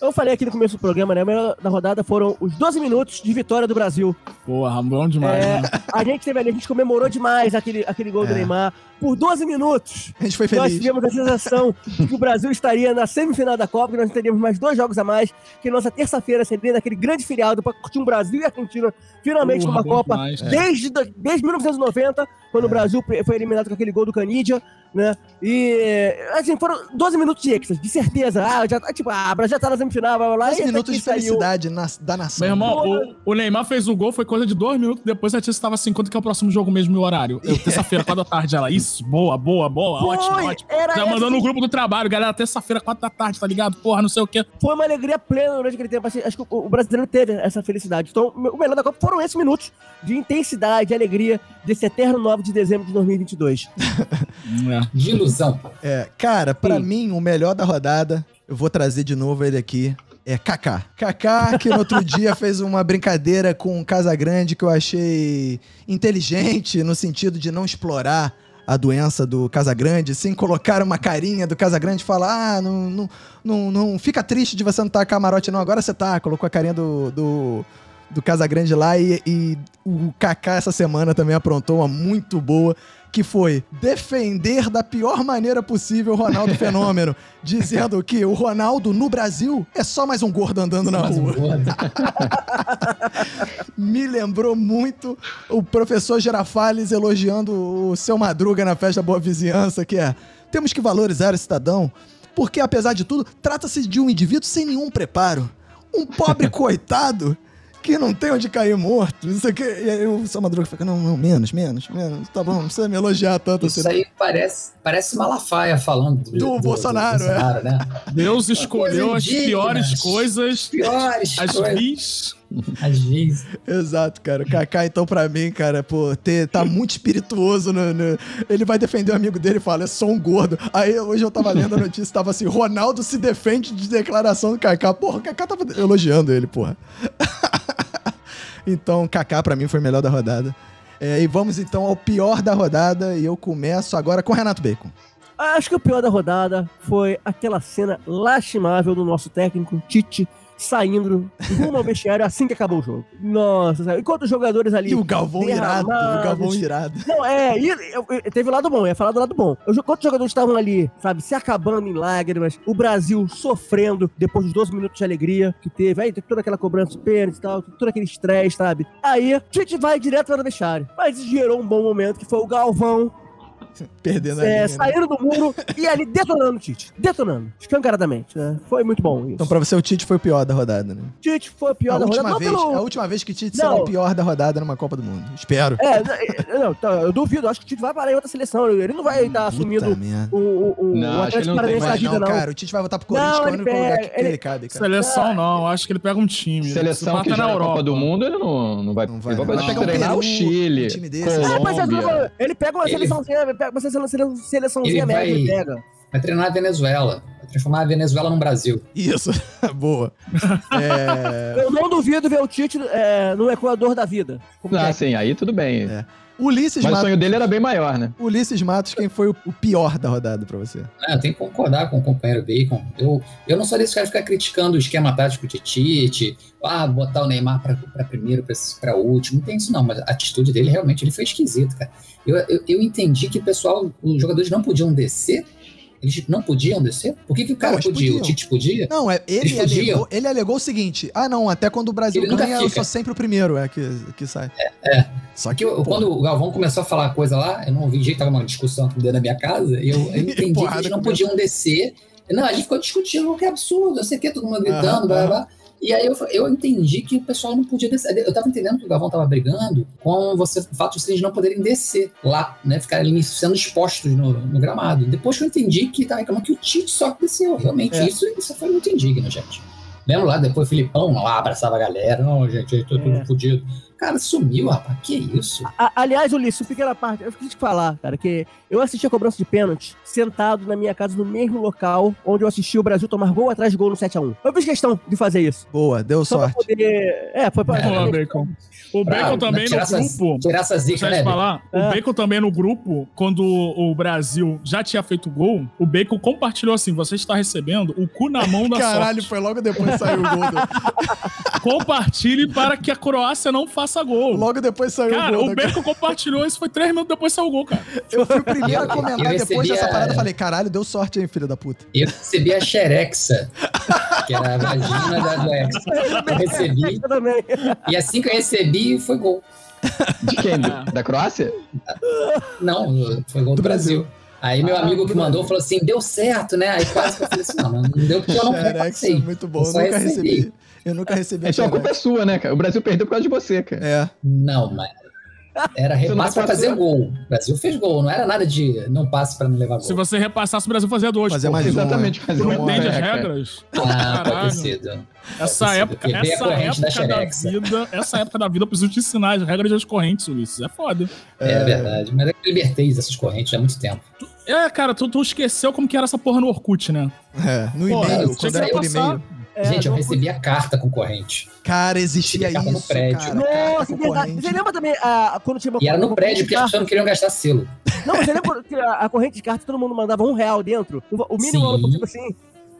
Eu falei aqui no começo do programa, né? O melhor da rodada foram os 12 minutos de vitória do Brasil. Porra, bom demais, É, né? a gente teve ali, a gente comemorou demais aquele, aquele gol do É. Neymar. Por 12 minutos, A gente foi nós feliz. tivemos a sensação de que o Brasil estaria na semifinal da Copa, que nós teríamos mais dois jogos a mais, que nossa terça-feira seria naquele grande feriado para curtir um Brasil e Argentina finalmente Porra, numa Copa. demais. É. Desde, desde 1990, quando É. o Brasil foi eliminado com aquele gol do Canidia, né? E, assim, foram 12 minutos de êxtase, de certeza. Ah, já, tá- tipo, ah, o Brasil já tá na semifinal, blá blá blá. 12 e até minutos de felicidade na- da nação. Meu irmão, o, o Neymar fez o gol, foi coisa de dois minutos depois a tia estava assim, quanto que é o próximo jogo mesmo e o horário? Terça-feira, quatro da tarde, ela, isso, boa, boa, boa, Foi, ótimo, ótimo. era Já mandou no grupo do trabalho, galera, terça-feira, quatro da tarde, tá ligado? Porra, não sei o quê. Foi uma alegria plena durante aquele tempo. Assim, acho que o, o brasileiro teve essa felicidade. Então, o melhor da Copa foram esses minutos de intensidade, de alegria desse eterno 9 de dezembro de 2022. [laughs] É. De ilusão. É, cara, pra Sim. mim, o melhor da rodada, eu vou trazer de novo ele aqui, é Kaká. Kaká, que no outro [laughs] dia fez uma brincadeira com o Casagrande que eu achei inteligente, no sentido de não explorar a doença do Casagrande, sim, colocaram uma carinha do Casagrande e falar: ah, não, não, não, não fica triste de você não estar camarote, não. Agora você tá. Colocou a carinha do. do do Casagrande lá e, e o Kaká essa semana também aprontou uma muito boa que foi defender da pior maneira possível o Ronaldo Fenômeno, [laughs] dizendo que o Ronaldo no Brasil é só mais um gordo andando na Mais rua. [laughs] Me lembrou muito o professor Girafales elogiando o seu Madruga na festa Boa Vizinhança, que é: temos que valorizar o cidadão, porque apesar de tudo, trata-se de um indivíduo sem nenhum preparo. Um pobre [laughs] coitado que não tem onde cair morto. Isso aqui. E aí o seu Madruga fica: não, não, menos, menos, menos. Tá bom, não precisa me elogiar tanto Isso assim. aí parece, parece Malafaia falando Do Bolsonaro, é. né? Deus escolheu as piores coisas, Piores as coisas. vis. Às vezes. Exato, cara. O Kaká, então, pra mim, cara, pô, ter, tá muito espirituoso. No, no- Ele vai defender o amigo dele e fala, é só um gordo. Aí hoje eu tava lendo a notícia, tava assim, Ronaldo se defende de declaração do Kaká. Porra, o Kaká tava elogiando ele, porra. Então, Kaká pra mim foi o melhor da rodada. É, e vamos então ao pior da rodada. E eu começo agora com Renato Bacon. Acho que o pior da rodada foi aquela cena lastimável do nosso técnico, Tite, saindo rumo ao vestiário assim que acabou o jogo. Nossa, sabe? enquanto os jogadores ali. E o Galvão irado, o Galvão irado. Não, é, e, eu- eu- teve o lado bom, ia falar do lado bom. Enquanto os jogadores estavam ali, sabe, se acabando em lágrimas, o Brasil sofrendo depois dos 12 minutos de alegria que teve, aí teve toda aquela cobrança de pênalti e tal, todo aquele estresse, sabe? Aí, a gente vai direto para o vestiário. Mas gerou um bom momento, que foi o Galvão [laughs] Perdendo a é, linha, né? saindo do muro e ali detonando o Tite. Detonando, escancaradamente, né? Foi muito bom isso. Então, pra você, o Tite foi o pior da rodada, né? Tite foi o pior a da última rodada. vez, não pelo- a última vez que Tite será o pior da rodada numa Copa do Mundo. Espero. É, não, não, tá, eu duvido, acho que o Tite vai parar em outra seleção. Ele não vai estar assumindo Puta merda. o, o, o, Não, o acho que ele não tem Paranaense da vida, não, não. cara, o Tite vai voltar pro Corinthians, que é o único lugar que, ele, ele- cabe, cara. Seleção não, acho que ele pega um time. Seleção Se que na a Copa Europa. do Mundo, ele não, não vai. Não vai, ele vai Vai treinar o Chile, é, Colômbia. ele pega uma Ele- seleçãozinha, ele pega uma seleção- seleçãozinha média, vai- ele pega. Vai treinar a Venezuela. Vai transformar a Venezuela num Brasil. Isso, [laughs] boa. [laughs] É, Eu não duvido ver o Tite é, no Equador da vida. Como Ah, é? sim, aí tudo bem. É. Ulisses Mas o Matos, sonho dele era bem maior, né? Ulisses Matos, quem foi o, o pior da rodada pra você? Ah, eu tenho que concordar com o companheiro Bacon. Eu, eu não sou desse cara ficar criticando o esquema tático de Tite, ah, botar o Neymar pra, pra primeiro, pra, pra último. Não tem isso, não, mas a atitude dele realmente ele foi esquisito, cara. Eu, eu, eu entendi que o pessoal, os jogadores não podiam descer. Eles não podiam descer? Por que, que o cara Não, podia? podiam. O Tite podia? Não, é, ele, alegou, ele alegou o seguinte: ah, não, até quando o Brasil Ele ganha, eu sou sempre o primeiro, é que, que sai. É. Só Porque que, eu- quando o Galvão começou a falar coisa lá, eu não ouvi jeito, tava uma discussão aqui dentro da minha casa, e eu, eu [laughs] entendi que eles não podiam descer. Não, a gente ficou discutindo, que absurdo, eu sei que todo mundo gritando, Aham, blá, blá, blá. E aí eu, eu entendi que o pessoal não podia descer. Eu tava entendendo que o Galvão tava brigando com você, o fato de eles não poderem descer lá, né? Ficarem ali sendo expostos no, no gramado. Depois que eu entendi que tava reclamando que o Tite só desceu. Realmente, É. isso, isso foi muito indigno, gente. Lembra lá, depois o Filipão lá abraçava a galera. Não, gente, eu tô tudo É. fodido. Cara, sumiu, rapaz. Que isso? A- aliás, Ulisses, uma pequena parte, eu esqueci de falar, cara, que eu assisti a cobrança de pênalti sentado na minha casa, no mesmo local onde eu assisti o Brasil tomar gol atrás de gol no 7x1. Eu fiz questão de fazer isso. boa, deu Só pra sorte. poder. É, foi pra. Bacon. O Pra- Bacon também no essas- grupo. Tirar essa zica, Deixa eu né? falar, É. o Bacon também no grupo, quando o Brasil já tinha feito gol, o Bacon compartilhou assim: você está recebendo o cu na mão da Caralho, sorte. foi logo depois que saiu o gol. do- [laughs] Compartilhe para que a Croácia não faça gol. Logo depois saiu Cara, o gol. o do- Bacon compartilhou isso, foi três minutos depois saiu o gol, cara. Eu fui o primeiro a comentar depois dessa parada. Falei, caralho, deu sorte, hein, filho da puta. Eu recebi a xerexa, que era a vagina da, ex. [laughs] Eu recebi. Eu. E assim que eu recebi, foi gol. De quem? Da Croácia? Não, foi gol do, Do Brasil. Brasil. Aí meu Ah, amigo que mandou falou assim: deu certo, né? Aí quase que eu falei assim: não, não deu porque eu não é passei. muito bom. Eu nunca recebi. recebi. Eu nunca recebi a Então a culpa é sua, né, cara? O Brasil perdeu por causa de você, cara. É. Não, mas era repasse pra fazer gol. O Brasil fez gol, não era nada de não passe pra não levar gol. Se você repassasse, o Brasil fazia dois. Fazer mais um. Exatamente, é. fazer Você um não entende é, as regras? Ah, pode ter sido. Essa época, essa da época da, Xerexa. vida, essa época da vida, eu preciso te ensinar as regras das correntes, Ulisses. É foda. É, verdade. Mas é que eu libertei dessas correntes há muito tempo. É, cara, tu, tu esqueceu como que era essa porra no Orkut, né? É, no e-mail, quando que era por e-mail. É, Gente, eu não- recebi a carta com corrente. Cara, existia carta no isso, prédio. cara. Nossa, com verdade. Você lembra também ah, quando tinha uma E era no prédio, porque as pessoas não queriam gastar selo. Não, você lembra que a, a corrente de carta todo mundo mandava um real dentro? O mínimo Sim. era tipo assim.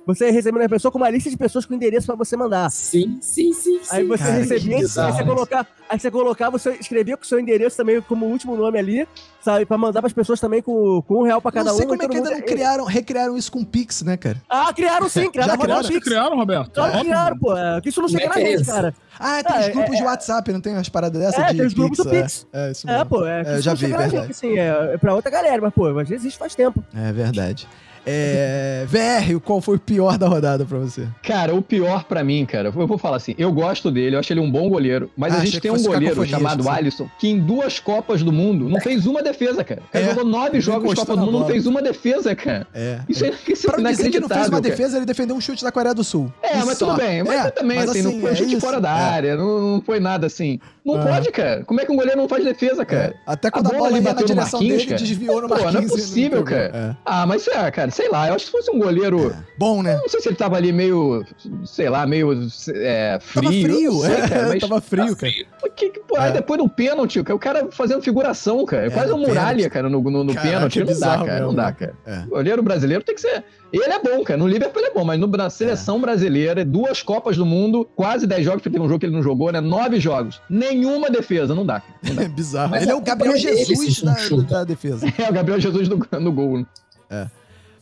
Você recebendo a pessoa com uma lista de pessoas com endereço pra você mandar. Sim, sim, sim. Aí sim. você Cara, recebia, aí você, colocar, aí você colocava, você escrevia com o seu endereço também como último nome ali, sabe? Pra mandar pras pessoas também com, com um real pra cada não sei um. como é que ainda mundo- não criaram, recriaram isso com o Pix, né, cara? Ah, criaram sim, [laughs] criaram. Já criaram? Pix. criaram, Roberto? Claro Ótimo. criaram, pô. É, isso não chega é na é gente, isso? cara. Ah, tem É, os é, grupos de é. WhatsApp, não tem umas paradas dessas É, de tem os grupos do é. Pix. É, isso É, mesmo. pô, é, que É, já vi, verdade. gente, assim, é, é pra outra galera, mas, pô, mas existe faz tempo. É verdade. É, VR, qual foi o pior da rodada pra você? Cara, o pior pra mim, cara, eu vou falar assim, eu gosto dele, eu acho ele um bom goleiro, mas Ah, a gente tem um goleiro chamado. Alisson, que em duas Copas do Mundo não fez uma defesa, cara. Ele É, jogou nove jogos Copa do Mundo, não fez uma defesa, cara. É. Isso é, isso é Pra dizer que não fez uma inacreditável, cara. defesa, ele defendeu um chute da Coreia do Sul. É, E mas só. tudo bem. Mas É, também, mas assim, não foi é chute isso. fora da É. área, não, não foi nada assim. Não Ah. pode, cara. Como é que um goleiro não faz defesa, cara? É. Até quando a, bola bola ali ia na bateu no direção Marquinhos, dele, cara. desviou no Pô, não é Marquinhos. possível, pegou. cara. Ah, mas é, cara, sei lá, eu acho que se fosse um goleiro. É. Bom, né? Não sei se ele tava ali meio, sei lá, meio é, frio. Tava frio, não sei, é, cara, mas tava frio, cara. que, que, aí É. depois do pênalti, o cara fazendo figuração, cara. É, quase uma muralha, cara, no, no, no pênalti. é Não dá, cara, mesmo, não dá, né? cara. É. O goleiro brasileiro tem que ser. Ele é bom, cara. No Liverpool ele é bom, mas no, na seleção brasileira, duas Copas do Mundo, quase 10 jogos, porque tem um jogo que ele não jogou, né? Nove jogos. Nenhuma defesa, não dá. [laughs] Não dá. É bizarro. Mas ele é é o Gabriel Jesus da, não chuta. da defesa. É o Gabriel Jesus no, no gol. né?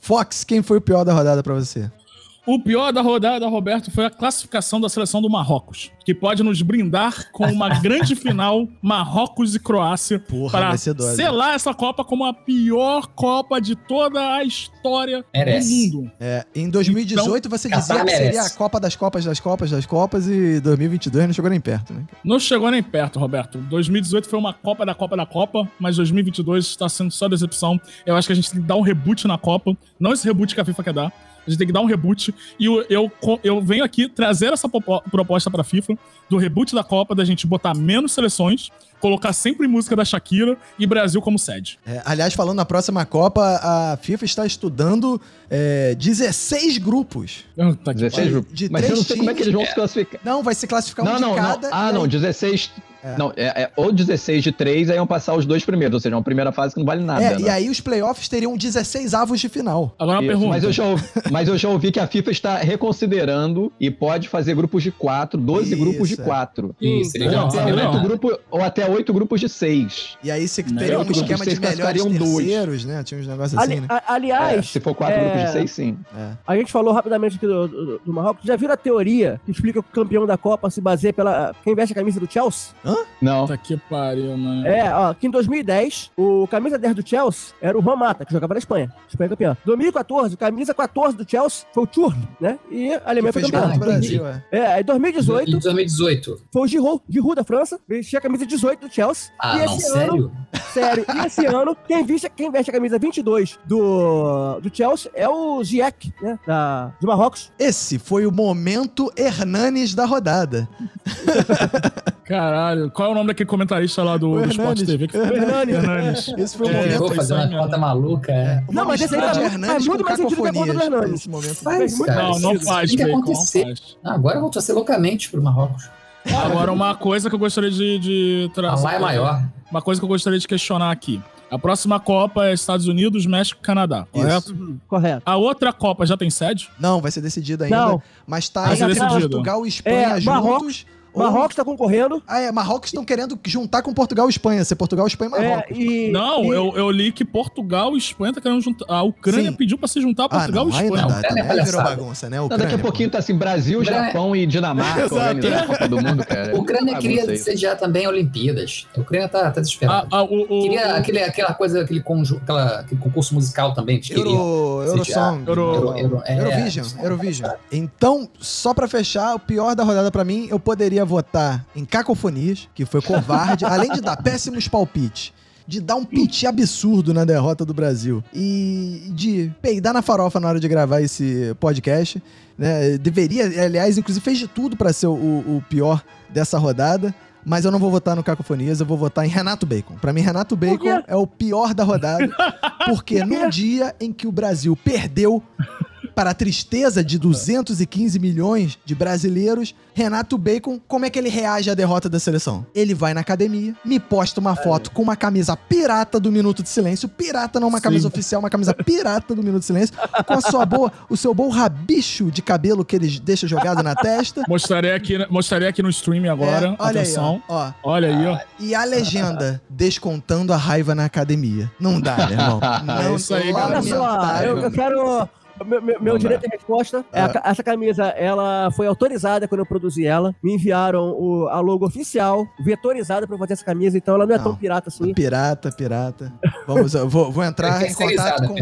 Fox, quem foi o pior da rodada pra você? O pior da rodada, Roberto, foi a classificação da seleção do Marrocos, que pode nos brindar com uma [laughs] grande final Marrocos e Croácia Porra, para selar essa Copa como a pior Copa de toda a história Merece. do mundo. É, em 2018 você Catar dizia que merece. seria a Copa das Copas das Copas das Copas e 2022 não chegou nem perto, né? Não chegou nem perto, Roberto. 2018 foi uma Copa da Copa da Copa, mas 2022 está sendo só decepção. Eu acho que a gente tem que dar um reboot na Copa. Não esse reboot que a FIFA quer dar. A gente tem que dar um reboot. E eu, eu, eu venho aqui trazer essa proposta para a FIFA do reboot da Copa, da gente botar menos seleções, colocar sempre música da Shakira e Brasil como sede. É, aliás, falando na próxima Copa, a FIFA está estudando é, 16 grupos. Tá 16 grupos. Mas eu não sei como é que eles vão se classificar. Não, vai se classificar não, um não, de cada. Ah, né? Não. Ah, não, 16 é. Não, é, é, ou 16 de 3, aí iam passar os dois primeiros, ou seja, é uma primeira fase que não vale nada. É, né? E aí os playoffs teriam 16 avos de final. Agora uma pergunta. Mas eu, já ouvi, mas eu já ouvi que a FIFA está reconsiderando e pode fazer grupos de 4, 12 Isso, grupos de é. 4. Isso, então, grupo, ou até 8 grupos de 6. E aí se teria um esquema de, de melhores terceiros, dois. né? Tinha uns negócios Ali, assim, né? A, aliás... É, se for 4 grupos de 6, sim. A gente falou rapidamente aqui do, do, do Marrocos. Já viram a teoria que explica que o campeão da Copa se baseia pela... Quem veste a camisa do Chelsea? Hã? Não. Puta que pariu, mano. É, ó, que em 2010, o camisa 10 do Chelsea era o Juan Mata, que jogava na Espanha. Espanha campeã. 2014, o camisa 14 do Chelsea foi o Churn, né? E a Alemanha Que foi campeã. Brasil, é. É, aí 2018 Em 2018. foi o Giroud, Giroud da França, vestia a camisa 18 do Chelsea. Ah, e não, esse sério? ano, sério, e esse ano, quem veste, quem veste a camisa 22 do, do Chelsea é o Ziyech, né? Da, de Marrocos. Esse foi o momento Hernanes da rodada. [laughs] Caralho, qual é o nome daquele comentarista lá do, do Sport. TV? Que... Hernandes. Hernandes. Esse foi o É, momento. Vou foi fazer isso uma conta maluca. É. Não, mas esse aí tá muito- Hernandes faz muito mais sentido que a conta do Hernandes. nesse momento. Faz. Não, não Isso faz, Bacon, não acontecer. faz. Ah, agora eu vou torcer loucamente pro Marrocos. Agora, uma coisa que eu gostaria de, de A trazer. lá é maior. Uma coisa que eu gostaria de questionar aqui. A próxima Copa é Estados Unidos, México e Canadá, Isso. correto? Uhum, Correto. A outra Copa já tem sede? Não, vai ser decidido ainda. Não. Mas tá Vai. Portugal e Espanha É, juntos. Marrocos- Marrocos tá concorrendo. Ah, é, Marrocos estão querendo juntar com Portugal e Espanha. Ser Portugal, Espanha e É, Marrocos. e, Não, e- eu, eu li que Portugal e Espanha tá querendo juntar. A Ucrânia Sim. pediu pra se juntar a Ah, Portugal não, e Espanha. não dá. Ucrânia Também é virou bagunça, né? Não, Ucrânia, daqui a pô. pouquinho tá assim, Brasil, Japão e Dinamarca organizando a Copa do Mundo, cara. A [laughs] Ucrânia queria sediar também Olimpíadas. A Ucrânia tá, tá desesperada. Ah, ah, o, o- Queria aquele, aquela coisa, aquele, conju, aquela, aquele concurso musical também que. Euro, Eurosong. Euro- Euro- Euro- é, Eurovision, Eurovision. Então, só pra fechar, o pior da rodada pra mim, eu poderia votar em Cacofonias, que foi covarde, além de dar péssimos palpites. De dar um piti absurdo na derrota do Brasil. E de peidar na farofa na hora de gravar esse podcast. Né? Deveria, aliás, inclusive fez de tudo pra ser o, o pior dessa rodada. Mas eu não vou votar no Cacofonias, eu vou votar em Renato Bacon. Pra mim, Renato? Bacon é o pior da rodada. [laughs] Porque num dia em que o Brasil perdeu para a tristeza de 215 milhões de brasileiros, Renato Bacon, como é que ele reage à derrota da seleção? Ele vai na academia, me posta uma foto com uma camisa pirata do Minuto de Silêncio, pirata não uma Sim. camisa oficial, uma camisa pirata do Minuto de Silêncio, com a sua boa, o seu bom rabicho de cabelo que ele deixa jogado na testa. [laughs] Mostrarei aqui, mostrarei aqui no stream agora. É, olha Atenção. aí, ó. ó. Olha aí, ó. E a legenda, descontando a raiva na academia. Não dá, meu irmão. [laughs] Não, É isso aí, Olha galera. só, eu, eu quero. Meu, meu, direito de resposta é a ca- essa camisa, ela foi autorizada quando eu produzi ela. Me enviaram o- a logo oficial, vetorizada pra eu fazer essa camisa, então ela não é Não. tão pirata assim. Pirata, pirata. Vamos, eu vou, vou entrar em contato com.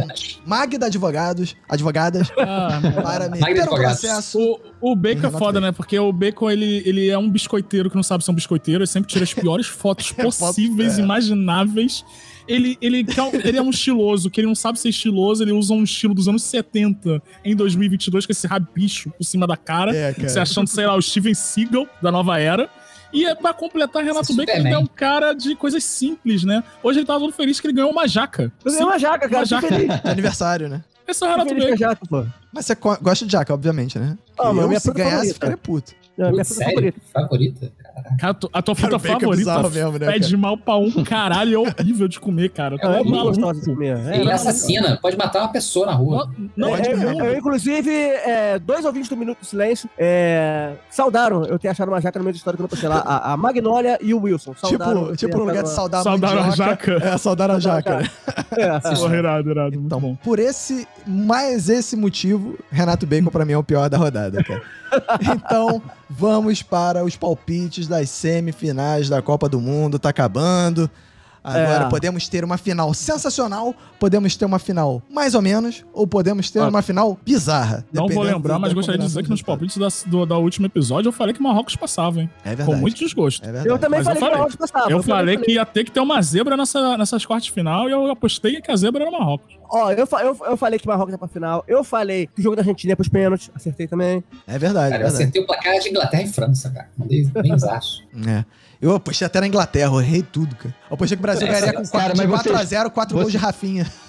Magda Advogados, advogadas, Ah, para Magda meter o processo. O, o Bacon é foda, né? Porque o Bacon, ele, ele é um biscoiteiro que não sabe ser um biscoiteiro. Ele sempre tira as piores fotos [laughs] Foto- possíveis, é. imagináveis. Ele, ele, ele é um estiloso, que ele não sabe ser estiloso, ele usa um estilo dos anos 70 em 2022, com esse rabicho por cima da cara, É, cara. se achando, sei lá, o Steven Seagal da nova era. E é pra completar, Renato Esse Bacon, ele é um cara de coisas simples, né? Hoje ele tá todo feliz que ele ganhou uma jaca. Eu ganhei uma jaca, cara, Uma jaca. feliz. De aniversário, né? Esse é o Renato Bacon. jaca, pô. Mas você gosta de jaca, obviamente, né? Ah, mas eu, minha se ganhasse, ficaria puto. É a minha fruta favorita. Favorita? Cara, a tua Cara, fruta o bacon é favorita bizarro mesmo, né, pede mal pra um caralho e é horrível de comer, cara. É gostosa de comer. É, Ele assassina, pode matar uma pessoa na rua. Não, não, é, É, eu, eu, inclusive, é, dois ouvintes do Minuto de Silêncio é, saudaram eu ter achado uma jaca no meio da história que eu não postei lá. A, a Magnólia e o Wilson. Saudaram Tipo, eu tipo ter no lugar de saudar a Saudaram a jaca. É, saudar a jaca. né? É, [laughs] Porra, irado, irado. Muito Então, bom. por esse, mais esse motivo, Renato Bacon pra mim é o pior da rodada, cara. [laughs] [laughs] Então, vamos para os palpites das semifinais da Copa do Mundo, tá acabando. Agora É. podemos ter uma final sensacional, podemos ter uma final mais ou menos, ou podemos ter Ah. uma final bizarra. Não vou lembrar, mas gostaria de dizer que nos palpites da, do, da último episódio eu falei que Marrocos passava, hein? É Com verdade. muito desgosto. É verdade. Eu também Mas eu falei que falei. o Marrocos passava. eu também falei que ia ter que ter uma zebra nessa, nessas quartas de final e eu apostei que a zebra era Marrocos. Ó, eu, fa- eu, eu falei que Marrocos é pra final. Eu falei que o jogo da Argentina é pros pênaltis. Acertei também. É verdade, é Cara, eu verdade. acertei o placar de Inglaterra e França, cara. Mandei bem zaço. É. Eu apostei até na Inglaterra, eu errei tudo, cara. Eu apostei que o Brasil É, ganharia com cara, 4, mas vocês- 4x0, 4 gols de Rafinha. [laughs]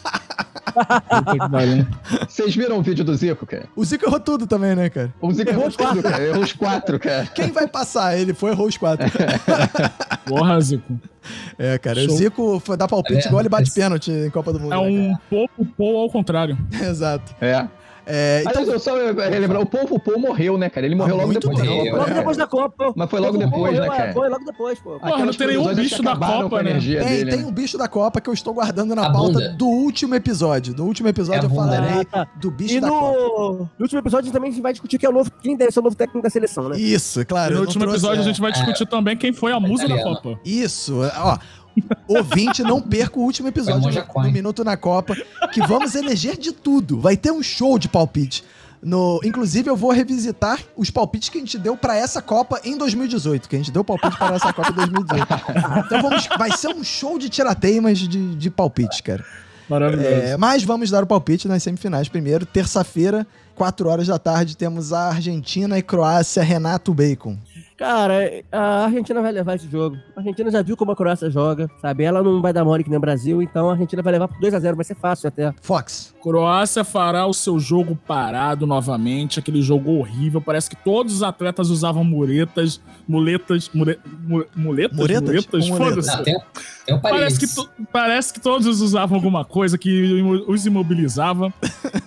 Vocês viram o vídeo do Zico, cara? O Zico errou tudo também, né, cara? O Zico errou tudo, cara. Errou os quatro, cara. Quem vai passar? Ele foi, errou os quatro. [laughs] Porra, Zico. É, cara. O Show. Zico foi dar palpite É, igual ele bate esse- pênalti em Copa do Mundo. É né, um pouco pou ao contrário. [laughs] Exato. É. É, então, Aliás, eu só relembrar, o Povo Paul morreu, né, cara? Ele morreu logo muito depois da Copa, Logo depois da Copa. Mas foi logo depois, eu- né, eu- cara? Foi logo depois, pô. Porra, não tem nenhum bicho da Copa, a né? tem, dele, tem né? um bicho da Copa que eu estou guardando na A pauta bunda. do último episódio. Do último episódio É a eu bunda. falarei Ah, tá. do bicho E da Copa. no, no último episódio a gente também vai discutir quem, é o novo, quem deve ser o novo técnico da seleção, né? Isso, claro. E no último trouxe- episódio a é, gente vai discutir também quem foi a musa da. Copa. Isso, ó. Ouvinte, não perca o último episódio do, do Minuto na Copa, que vamos eleger de tudo. Vai ter um show de palpite. No, inclusive, eu vou revisitar os palpites que a gente deu pra essa Copa em 2018, que a gente deu palpite para essa Copa em 2018. Então vamos, vai ser um show de tirateimas de, de palpites, cara. Maravilhoso. É, mas vamos dar o palpite nas semifinais primeiro. Terça-feira, 4 horas da tarde, temos a Argentina e Croácia, Renato Bacon. Cara, a Argentina vai levar esse jogo. A Argentina já viu como a Croácia joga, sabe? Ela não vai dar mole que nem o Brasil, então a Argentina vai levar por 2x0, vai ser fácil até. Fox. Croácia fará o seu jogo parado novamente, aquele jogo horrível. Parece que todos os atletas usavam muretas, muletas, mure, mu- muletas, Muretas? muletas, foda-se. Tem, tem o Parece que, to- parece que todos usavam alguma coisa que os imobilizava.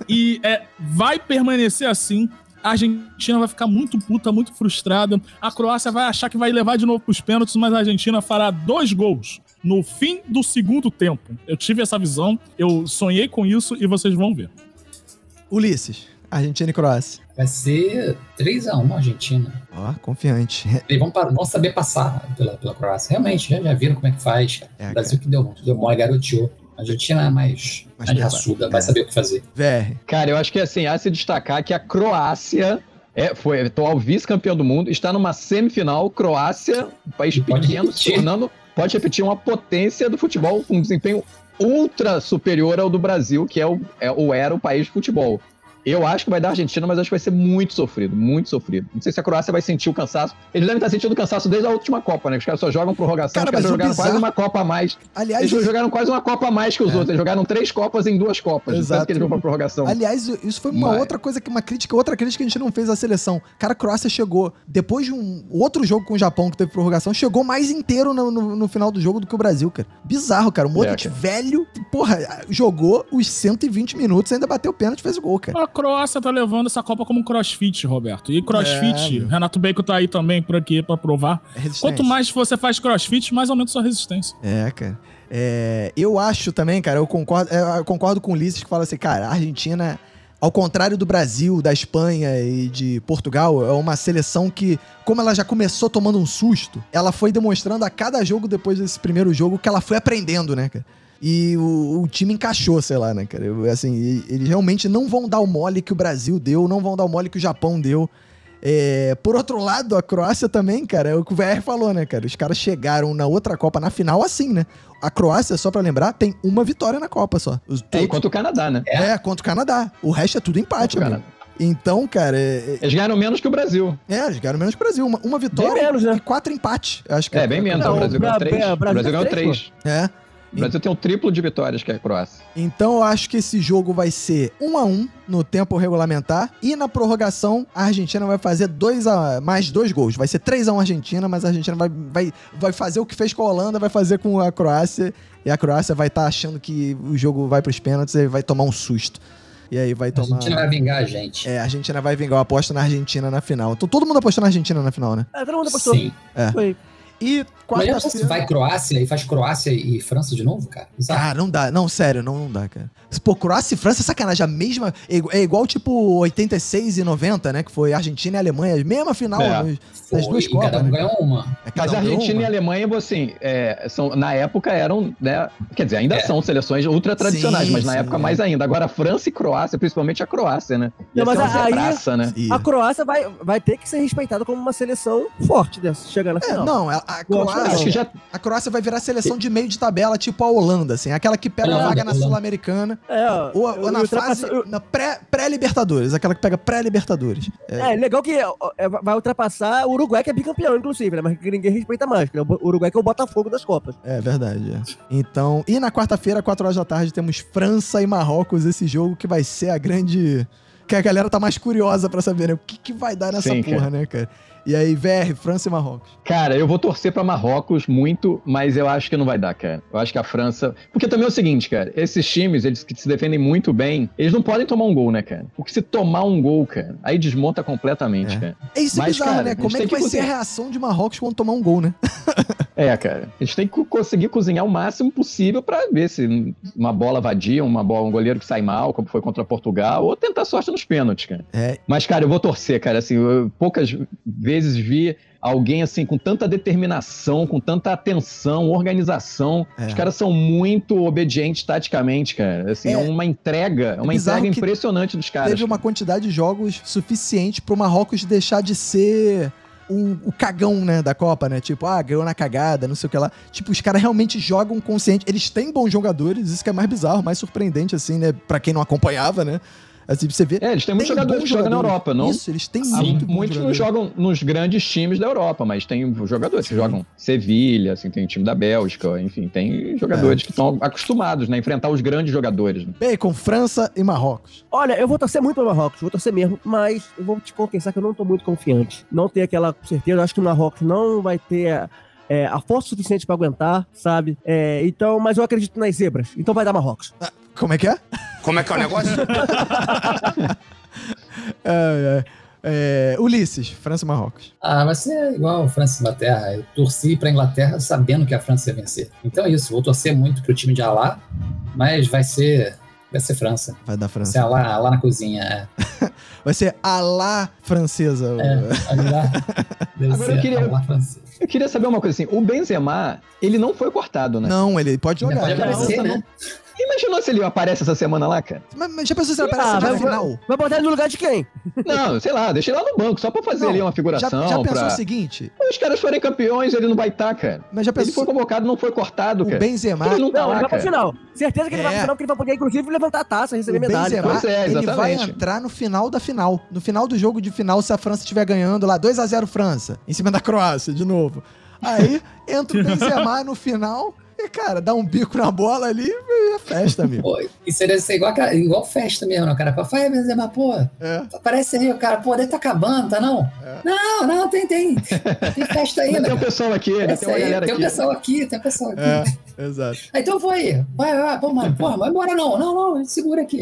e é, vai permanecer assim. A Argentina vai ficar muito puta, muito frustrada. A Croácia vai achar que vai levar de novo pros pênaltis, mas a Argentina fará dois gols no fim do segundo tempo. Eu tive essa visão, eu sonhei com isso e vocês vão ver. Ulisses. Argentina e Croácia. Vai ser 3x1 Argentina. Ó, confiante. Eles vão, pa- vão saber passar pela, pela Croácia. Realmente, já, já viram como é que faz. cara. É, o Brasil que deu, deu mole, garoteou. A Argentina é mais, Mais raçuda, É. vai saber o que fazer. VR. Cara, eu acho que assim, há se destacar que a Croácia é, foi atual vice-campeão do mundo, está numa semifinal. Croácia, um país Pode pequeno, se repetir. tornando, pode repetir, uma potência do futebol com um desempenho ultra superior ao do Brasil, que é o, é, o era o país de futebol. Eu acho que vai dar Argentina, mas acho que vai ser muito sofrido, muito sofrido. Não sei se a Croácia vai sentir o cansaço. Eles devem estar sentindo o cansaço desde a última Copa, né? Os caras só jogam prorrogação, Cara, os caras jogaram bizarro- quase uma Copa a mais. Aliás, Eles jogaram quase uma Copa a mais que os outros. Eles jogaram três Copas em duas Copas. Exato. Que eles vão pra prorrogação. Aliás, isso foi uma Mas- outra coisa que uma crítica, outra crítica que a gente não fez à seleção. Cara, a Croácia chegou depois de um outro jogo com o Japão que teve prorrogação, chegou mais inteiro no, no- no final do jogo do que o Brasil, cara. Bizarro, cara. O Modric É, velho, porra, jogou os 120 minutos, ainda bateu o pênalti e fez o gol, cara. A Croácia tá levando essa Copa como um crossfit, Roberto. E crossfit, É. Renato Bacon tá aí também por aqui pra provar. Quanto mais você faz crossfit, mais aumenta sua resistência. É, cara. É, eu acho também, cara, eu concordo, é, eu concordo com o Ulisses que fala assim, cara, a Argentina, ao contrário do Brasil, da Espanha e de Portugal, é uma seleção que, como ela já começou tomando um susto, ela foi demonstrando a cada jogo depois desse primeiro jogo que ela foi aprendendo, né, cara? E o, o time encaixou, sei lá, né, cara? Eu, assim, eles realmente não vão dar o mole que o Brasil deu, não vão dar o mole que o Japão deu. É, por outro lado, a Croácia também, cara, é o que o VR falou, né, cara? Os caras chegaram na outra Copa, na final, assim, né? A Croácia, só pra lembrar, tem uma vitória na Copa só. Os, É, todos- enquanto o Canadá, né? é, contra o Canadá. O resto é tudo empate, Contra o amigo. Então, cara, é, Eles ganharam menos que o Brasil. é, eles ganharam menos que o Brasil. Uma, uma vitória menos, né? e quatro empates. Acho que É, bem menos. Não, o Brasil ganhou três. O Brasil Brasil ganhou três, três. É. O Brasil tem o triplo de vitórias que a Croácia. Então eu acho que esse jogo vai ser 1 a 1 no tempo regulamentar e na prorrogação a Argentina vai fazer dois a, mais dois gols. Vai ser 3 a 1 Argentina, mas a Argentina vai, vai, vai fazer o que fez com a Holanda, vai fazer com a Croácia e a Croácia vai estar achando que o jogo vai pros pênaltis e vai tomar um susto. E aí vai A tomar. Argentina vai vingar a gente. É, a Argentina vai vingar. Eu aposto na Argentina na final. Então todo mundo apostou na Argentina na final, né? É, todo mundo apostou. Sim. Foi. E Mas quarta-feira. vai Croácia e faz Croácia e França de novo, cara? Bizarro. Cara, não dá. Não, sério, não, não dá, cara. Pô, Croácia e França é sacanagem. A mesma. É igu- é igual tipo 86 e 90, né? Que foi Argentina e Alemanha. Mesma final É. das duas e cada Copas, um né? ganhou uma. É, cada Mas um a Argentina uma. e a Alemanha, assim, é, são, na época eram, né? Quer dizer, ainda É. são seleções ultra tradicionais, Sim, mas na sim, época é. mais ainda. Agora, França e Croácia, principalmente a Croácia, né? Não, mas uma aí- praça, né? A Croácia vai, vai ter que ser respeitada como uma seleção forte dessa, chegar na É, final. não, a, a Croácia, Acho que já. a Croácia vai virar seleção de meio de tabela, tipo a Holanda, assim. Aquela que pega a Holanda, vaga na Holanda. Sul-Americana. É, Ou, eu- ou na eu fase. eu- Na pré- pré-Libertadores. aquela que pega pré-Libertadores. É, legal que é, vai ultrapassar o Uruguai, que é bicampeão, inclusive, né? Mas que ninguém respeita mais, que é o Uruguai que é o Botafogo das Copas. É verdade. é. Então, e na quarta-feira, 4 horas da tarde, temos França e Marrocos, esse jogo que vai ser a grande. Que a galera tá mais curiosa pra saber, né? O que, que vai dar nessa Sim, porra, cara. né, cara? E aí, VR, França e Marrocos. Cara, eu vou torcer pra Marrocos muito, mas eu acho que não vai dar, cara. Eu acho que a França. Porque também é o seguinte, cara. Esses times, eles que se defendem muito bem, eles não podem tomar um gol, né, cara? Porque se tomar um gol, cara, aí desmonta completamente, É. cara. É isso Mas, bizarro, cara, né? Como é que que vai ser a reação de Marrocos quando tomar um gol, né? [laughs] É, cara. A gente tem que conseguir cozinhar o máximo possível pra ver se uma bola vadia, uma bola, um goleiro que sai mal, como foi contra Portugal, ou tentar sorte nos pênaltis, cara. É. Mas, cara, eu vou torcer, cara. Assim, eu poucas vezes vi alguém assim com tanta determinação, com tanta atenção, organização. É. Os caras são muito obedientes taticamente, cara. Assim, é, É. uma entrega, é uma entrega impressionante dos caras. Teve uma quantidade de jogos suficiente pro Marrocos deixar de ser o, o cagão, né, da Copa, né? Tipo, ah, ganhou na cagada, não sei o que lá. Tipo, os caras realmente jogam consciente. Eles têm bons jogadores, isso que é mais bizarro, mais surpreendente, assim, né? Pra quem não acompanhava, né? Assim, você ver. É, eles têm muitos Tem jogadores que jogam na. Europa, não? Isso, eles têm Ah, muito muitos não jogam nos grandes times da Europa, mas tem jogadores que jogam Sevilha, assim, tem time da Bélgica, enfim, tem jogadores É. que estão acostumados né, a enfrentar os grandes jogadores. Né? Bacon, França e Marrocos. Olha, eu vou torcer muito pro Marrocos, vou torcer mesmo, mas eu vou te confessar que eu não tô muito confiante. Não tenho aquela certeza, eu acho que o Marrocos não vai ter é, a força suficiente pra aguentar, sabe? É, então, mas eu acredito nas zebras, então vai dar Marrocos. Como é que é? Como é que é o negócio? [laughs] É, é, é, Ulisses, França e Marrocos. Ah, vai ser igual França e Inglaterra. Eu torci pra Inglaterra sabendo que a França ia vencer. Então é isso, vou torcer muito pro time de Alá, mas vai ser. Vai ser França. Vai dar Vai França. ser Alá, Alá na cozinha. É. [laughs] Vai ser a lá francesa. É, vai Agora eu queria- Alá francês. Eu queria saber uma coisa assim, o Benzema, ele não foi cortado, né? Não, ele pode jogar. pode né? aparecer, né? Imaginou se ele aparece essa semana lá, cara? Mas, mas já pensou se ele aparece Ah, na vai- final? Vai botar ele no lugar de quem? Não, sei lá, deixa ele lá no banco, só pra fazer Não, ali uma Já, figuração. já pensou pra... o seguinte? Os caras forem campeões, ele não vai estar, cara. Mas já Ele foi pensou convocado, não foi cortado, o cara. Benzema... Ele não tá Não, ele lá, vai pra cara. final. Certeza que ele vai É. pra final, porque ele vai poder, inclusive, levantar a taça, receber O medalha. Benzema, Pois é, ele vai exatamente. entrar no final da final. No final do jogo de final, se a França estiver ganhando lá 2 a 0 França, em cima da Croácia, de novo. Aí entra o [laughs] Benzema no final e, cara, dá um bico na bola ali e é festa, amigo. Pô, isso seria ser igual, igual festa mesmo, né? O cara fala, vai, Benzema, pô, É. aparece aí, o cara, pô, deve tá acabando, tá não? Não, não, tem, tem. [laughs] Tem festa Ainda tem um pessoal aqui, Essa tem uma aí, galera tem um aqui. pessoal aqui, tem um pessoal aqui. É, exato, Ah, Então vou aí. Vai, vai, pô, mano, porra, vai embora não. Não, não, segura aqui.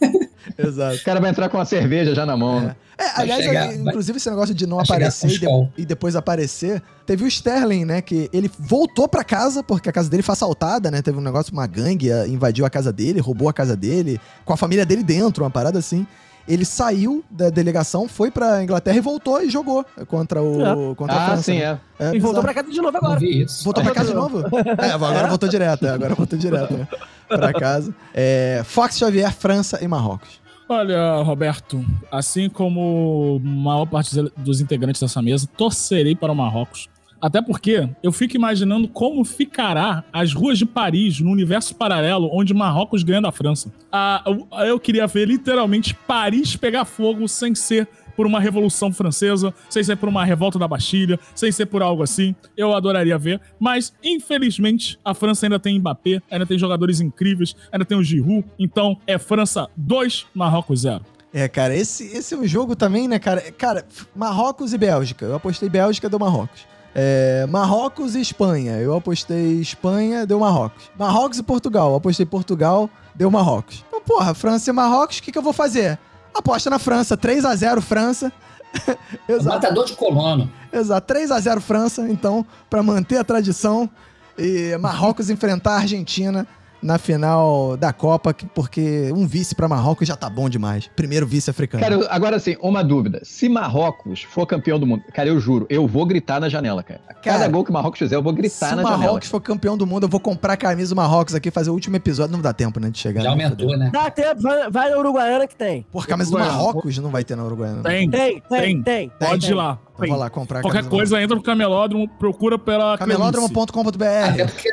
[laughs] exato. O cara vai entrar com uma cerveja já na mão. né? É, aliás, chegar, é, vai- inclusive esse negócio de não aparecer e, de- e depois aparecer, teve o Sterling, né, que ele voltou pra casa porque a casa dele foi assaltada, né, teve um negócio, uma gangue ah, invadiu a casa dele, roubou a casa dele, com a família dele dentro, uma parada assim. Ele saiu da delegação, foi pra Inglaterra e voltou e jogou contra o contra a Ah, França. sim, né? é. É, E voltou pra casa de novo agora. vi isso. Voltou pra casa de novo? [laughs] É, agora voltou direto, é, agora voltou direto, né? Pra casa. É, Fox Xavier, França e Marrocos. Olha, Roberto, assim como a maior parte dos integrantes dessa mesa, torcerei para o Marrocos. Até porque eu fico imaginando como ficará as ruas de Paris no universo paralelo onde Marrocos ganha da França. Ah, eu, eu queria ver literalmente Paris pegar fogo sem ser por uma revolução francesa, sem ser por uma revolta da Bastilha, sem ser por algo assim. Eu adoraria ver, mas infelizmente a França ainda tem Mbappé, ainda tem jogadores incríveis, ainda tem o Giroud, então é França 2, Marrocos 0. É, cara, esse, esse é um jogo também, né, cara? Cara, Marrocos e Bélgica. Eu apostei Bélgica, deu Marrocos. É, Marrocos e Espanha. Eu apostei Espanha, deu Marrocos. Marrocos e Portugal. Eu apostei Portugal, deu Marrocos. Então, porra, França e Marrocos, o que, que eu vou fazer? Aposta na França, 3 a 0 França. [laughs] Exato, Matador de colono. exato. 3 a 0 França, então, pra manter a tradição. E Marrocos enfrentar a Argentina na final da Copa, que- porque um vice pra Marrocos já tá bom demais. Primeiro vice africano. Cara, agora sim, uma dúvida. Se Marrocos for campeão do mundo, cara, eu juro, eu vou gritar na janela, cara. Cada Cara, gol que o Marrocos fizer, eu vou Se gritar na janela. Marrocos for campeão do mundo, eu vou comprar a camisa do Marrocos aqui, fazer o último episódio. Não dá tempo, né, de chegar. Já né, aumentou, né? Dá tempo, vai, vai na Uruguaiana que tem. Por camisa do. Marrocos não vai ter na Uruguaiana. Tem, Tem, tem, Tem. tem. pode ir lá. Então vou lá comprar Qualquer coisa, entra no camelódromo, procura pela Cleonice. Camelódromo.com.br. Até porque,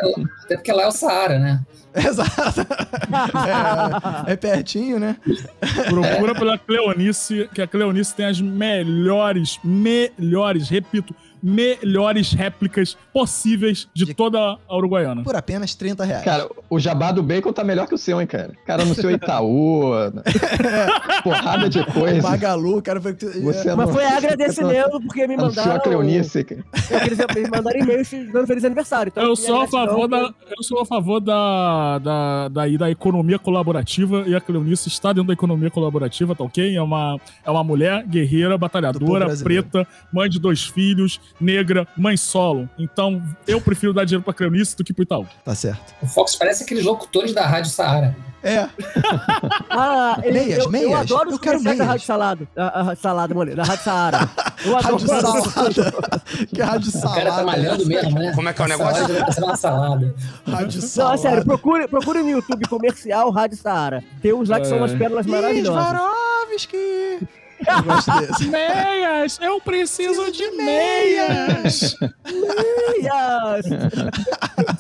até porque lá é o Saara, né? [laughs] Exato. É, é pertinho, né? Procura pela Cleonice, que a Cleonice tem as melhores, melhores, repito, melhores réplicas possíveis de, De- toda a Uruguaiana. Por apenas 30 reais. Cara, o jabá do bacon tá melhor que o seu, hein, cara? Cara, no seu Itaú, [laughs] porrada de coisa. Magalu, cara. Foi... Você Mas não- foi agradecimento porque me Anunciou mandaram. a Cleonice, cara. Eles me mandaram e-mail dando feliz aniversário. Então, Eu sou a favor da, eu sou a favor da, da, da, da economia colaborativa e a Cleonice está dentro da economia colaborativa, tá ok? É uma, é uma mulher guerreira, Do batalhadora, preta, mãe de dois filhos, negra, mãe solo. Então, eu prefiro dar dinheiro pra Cleonice do que pro Itaú. Tá certo. O Fox parece aqueles locutores da Rádio Saara. É, [laughs] Ah, ele- Meias, eu, eu meias. adoro Eu os quero comerciais da meias. Rádio Salada. A, a Rádio Salada, mulher. Da Rádio Saara. [laughs] Eu adoro. rádio salada. que rádio O salada. cara tá malhando mesmo, né? Como é que é o negócio? salada salada. Rádio Não, salada. é sério, procure, procure no YouTube comercial Rádio Saara. Tem uns lá que são umas É. pérolas maravilhosas. Svarovski. Eu gosto desse. [laughs] Meias! Eu preciso de meias! Meias! [laughs] [laughs]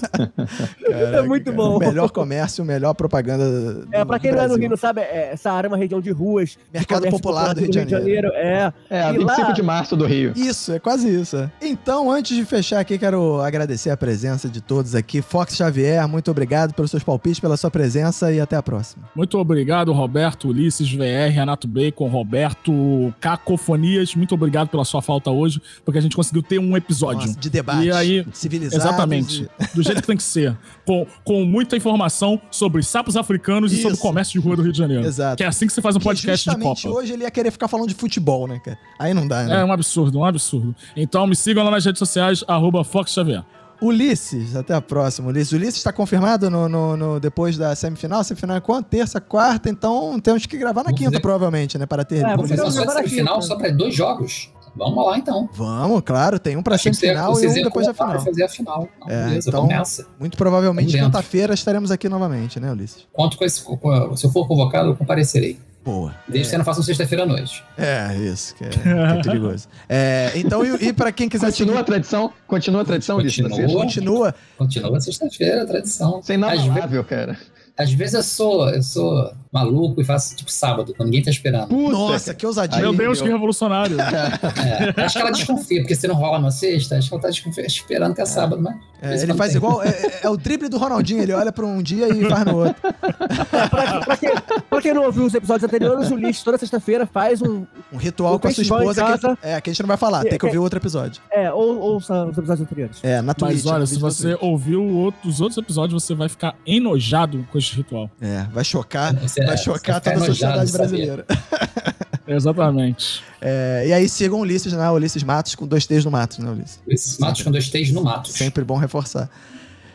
é muito bom. Melhor comércio, melhor propaganda. Do, É, pra quem não é do. Rio, não sabe, é, Saara é uma região de ruas. de Mercado comércio popular do Rio de Janeiro. É. É, a E 25 lá- de março do Rio. Isso, é quase isso. é. Então, antes de fechar aqui, quero agradecer a presença de todos aqui. Fox Xavier, muito obrigado pelos seus palpites, pela sua presença e até a próxima. Muito obrigado, Roberto, Ulisses, VR, Renato Bacon, Roberto, Cacofonias. Muito obrigado pela sua falta hoje, porque a gente conseguiu ter um episódio. Nossa, de debate. E aí, civilizados. Exatamente. Do [laughs] jeito que tem que ser. Com, com muita informação sobre sapos africanos e sobre o Isso. comércio de rua do Rio de Janeiro. Exato. Que é assim que você faz um podcast de Copa. hoje ele ia querer ficar falando de futebol, né, cara? Aí não dá, né? É um absurdo, um absurdo. Então me sigam lá nas redes sociais, arroba Fox Xavier. Ulisses, até a próxima, Ulisses. Ulisses está confirmado no, no- no- depois da semifinal? Semifinal é quando? Terça, quarta, então temos que gravar na quinta, fazer- provavelmente, né? Para ter. É, Vamos fazer uma gravar semifinal aqui, só para dois jogos. Vamos lá então. Vamos, claro, tem um pra semifinal e um depois da final. pra fazer a final. Não, É, beleza, então- nessa. Muito provavelmente quinta-feira estaremos aqui novamente, né, Ulisses? Conto com esse. com- Se eu for convocado, eu comparecerei. Boa. Desde que você não faça um sexta-feira à noite. É, isso, que é, que é perigoso. É, então, e, e pra quem quiser Continua a tradição, continua a tradição disso. Continua. Continua. Continua sexta-feira, a tradição. Sem Às, ve- inabalável, cara. às vezes eu sou, eu sou maluco e faço tipo sábado, quando ninguém tá esperando. Puta, Nossa, que ousadia. Meu Deus, eu- que revolucionário. É, acho que ela desconfia, porque se não rola na sexta, acho que ela tá desconfia, esperando que é sábado, mas. É, ele faz tem. igual. É, é- é o drible do Ronaldinho, ele olha pra um dia e faz no outro. pra, pra quem, pra quem não ouviu os episódios anteriores, o Ulisses toda sexta-feira faz um. Um ritual O com a sua esposa que, é, que a gente não vai falar, tem que ouvir outro episódio. É, ou, ouça os episódios anteriores. É, na Twitch. Mas olha, se você ouviu outro- os outros episódios, você vai ficar enojado com esse ritual. É, vai chocar, Você- vai você chocar fica toda a sociedade brasileira. [laughs] Exatamente. É, e aí sigam o Ulisses, né? Ulisses Matos com dois T's no Matos, né, Ulisses? Esses matos com dois T's no matos. Sempre bom reforçar.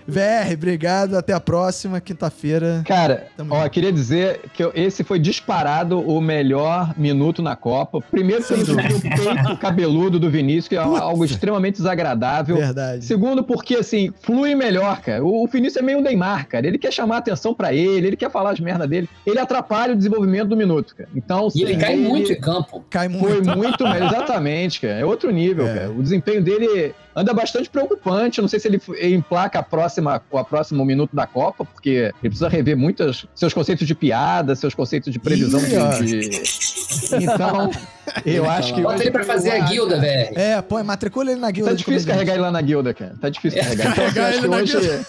VR, obrigado. Até a próxima, quinta-feira. Cara, Tamo ó, junto. queria dizer que eu- esse foi disparado o melhor minuto na Copa. Primeiro, pelo o peito cabeludo do Vinícius, que é Putz. algo extremamente desagradável. Verdade. Segundo, porque assim, flui melhor, cara. O, o Vinícius é meio um Neymar, cara. Ele quer chamar a atenção pra ele, ele quer falar as merda dele. Ele atrapalha o desenvolvimento do minuto, cara. Então, E ele cai muito em campo. Cai Foi muito. muito melhor, [laughs] exatamente, cara. É outro nível, É. cara. O desempenho dele anda bastante preocupante. Eu Não sei se ele emplaca a próxima, o próximo minuto da Copa, porque ele precisa rever muitos seus conceitos de piada, seus conceitos de previsão de, de- Então, [laughs] eu acho que. Bota ele pra fazer a guilda, velho. É, põe, matricula ele na guilda Tá difícil carregar ele lá na guilda, cara. Tá difícil carregar. Então, assim, Carregar acho, que na hoje,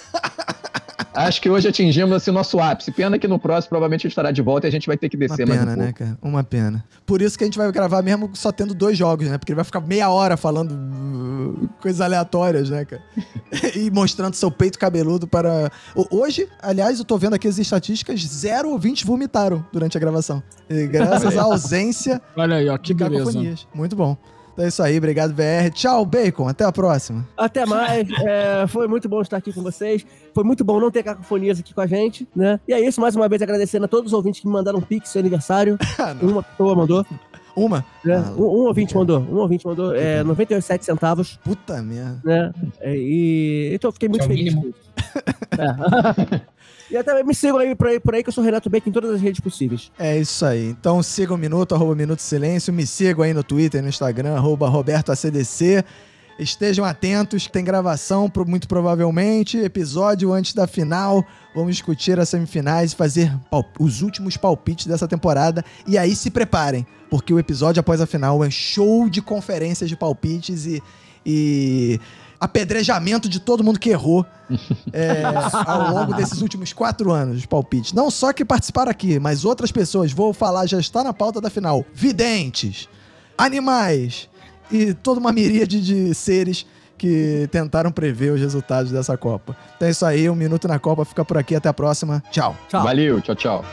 acho que hoje atingimos assim, o nosso ápice. Pena que no próximo provavelmente ele estará de volta e a gente vai ter que Uma descer mais um pena, pouco. né, cara? Uma pena. Por isso que a gente vai gravar mesmo só tendo dois jogos, né? Porque ele vai ficar meia hora falando uh, coisas aleatórias, né, cara? [laughs] e mostrando seu peito cabeludo para. Hoje, aliás, eu tô vendo aqui as estatísticas: zero ouvintes vomitaram durante a gravação. E graças à ausência Olha aí, ó, que de beleza. Muito bom. Então é isso aí, obrigado, VR. Tchau, Bacon. Até a próxima. Até mais. é, foi muito bom estar aqui com vocês. Foi muito bom não ter cacofonias aqui com a gente, né? E é isso, mais uma vez agradecendo a todos os ouvintes que me mandaram um pix seu aniversário. [laughs] Ah. Uma pessoa mandou, Uma? né? Ah, Um, um ouvinte mandou. Um ouvinte mandou é, 97 centavos, Puta merda. né? É, e então eu fiquei muito é feliz. mínimo. com isso. É. [laughs] e até me sigam aí por, aí por aí que eu sou Renato Bacon em todas as redes possíveis. É isso aí. Então sigam o Minuto, arroba Minuto Silêncio. Me sigam aí no Twitter no Instagram, arroba RobertoACDC. Estejam atentos, tem gravação, muito provavelmente, episódio antes da final. Vamos discutir as semifinais e fazer os últimos palpites dessa temporada. E aí se preparem, porque o episódio após a final é show de conferências de palpites e, e apedrejamento de todo mundo que errou é, [laughs] ao longo desses últimos quatro anos, os palpites. Não só que participaram aqui, mas outras pessoas, vou falar, já está na pauta da final. Videntes, animais e toda uma miríade de seres que tentaram prever os resultados dessa Copa. Então é isso aí, um minuto na Copa fica por aqui, até a próxima. Tchau. Tchau. Valeu, tchau, tchau.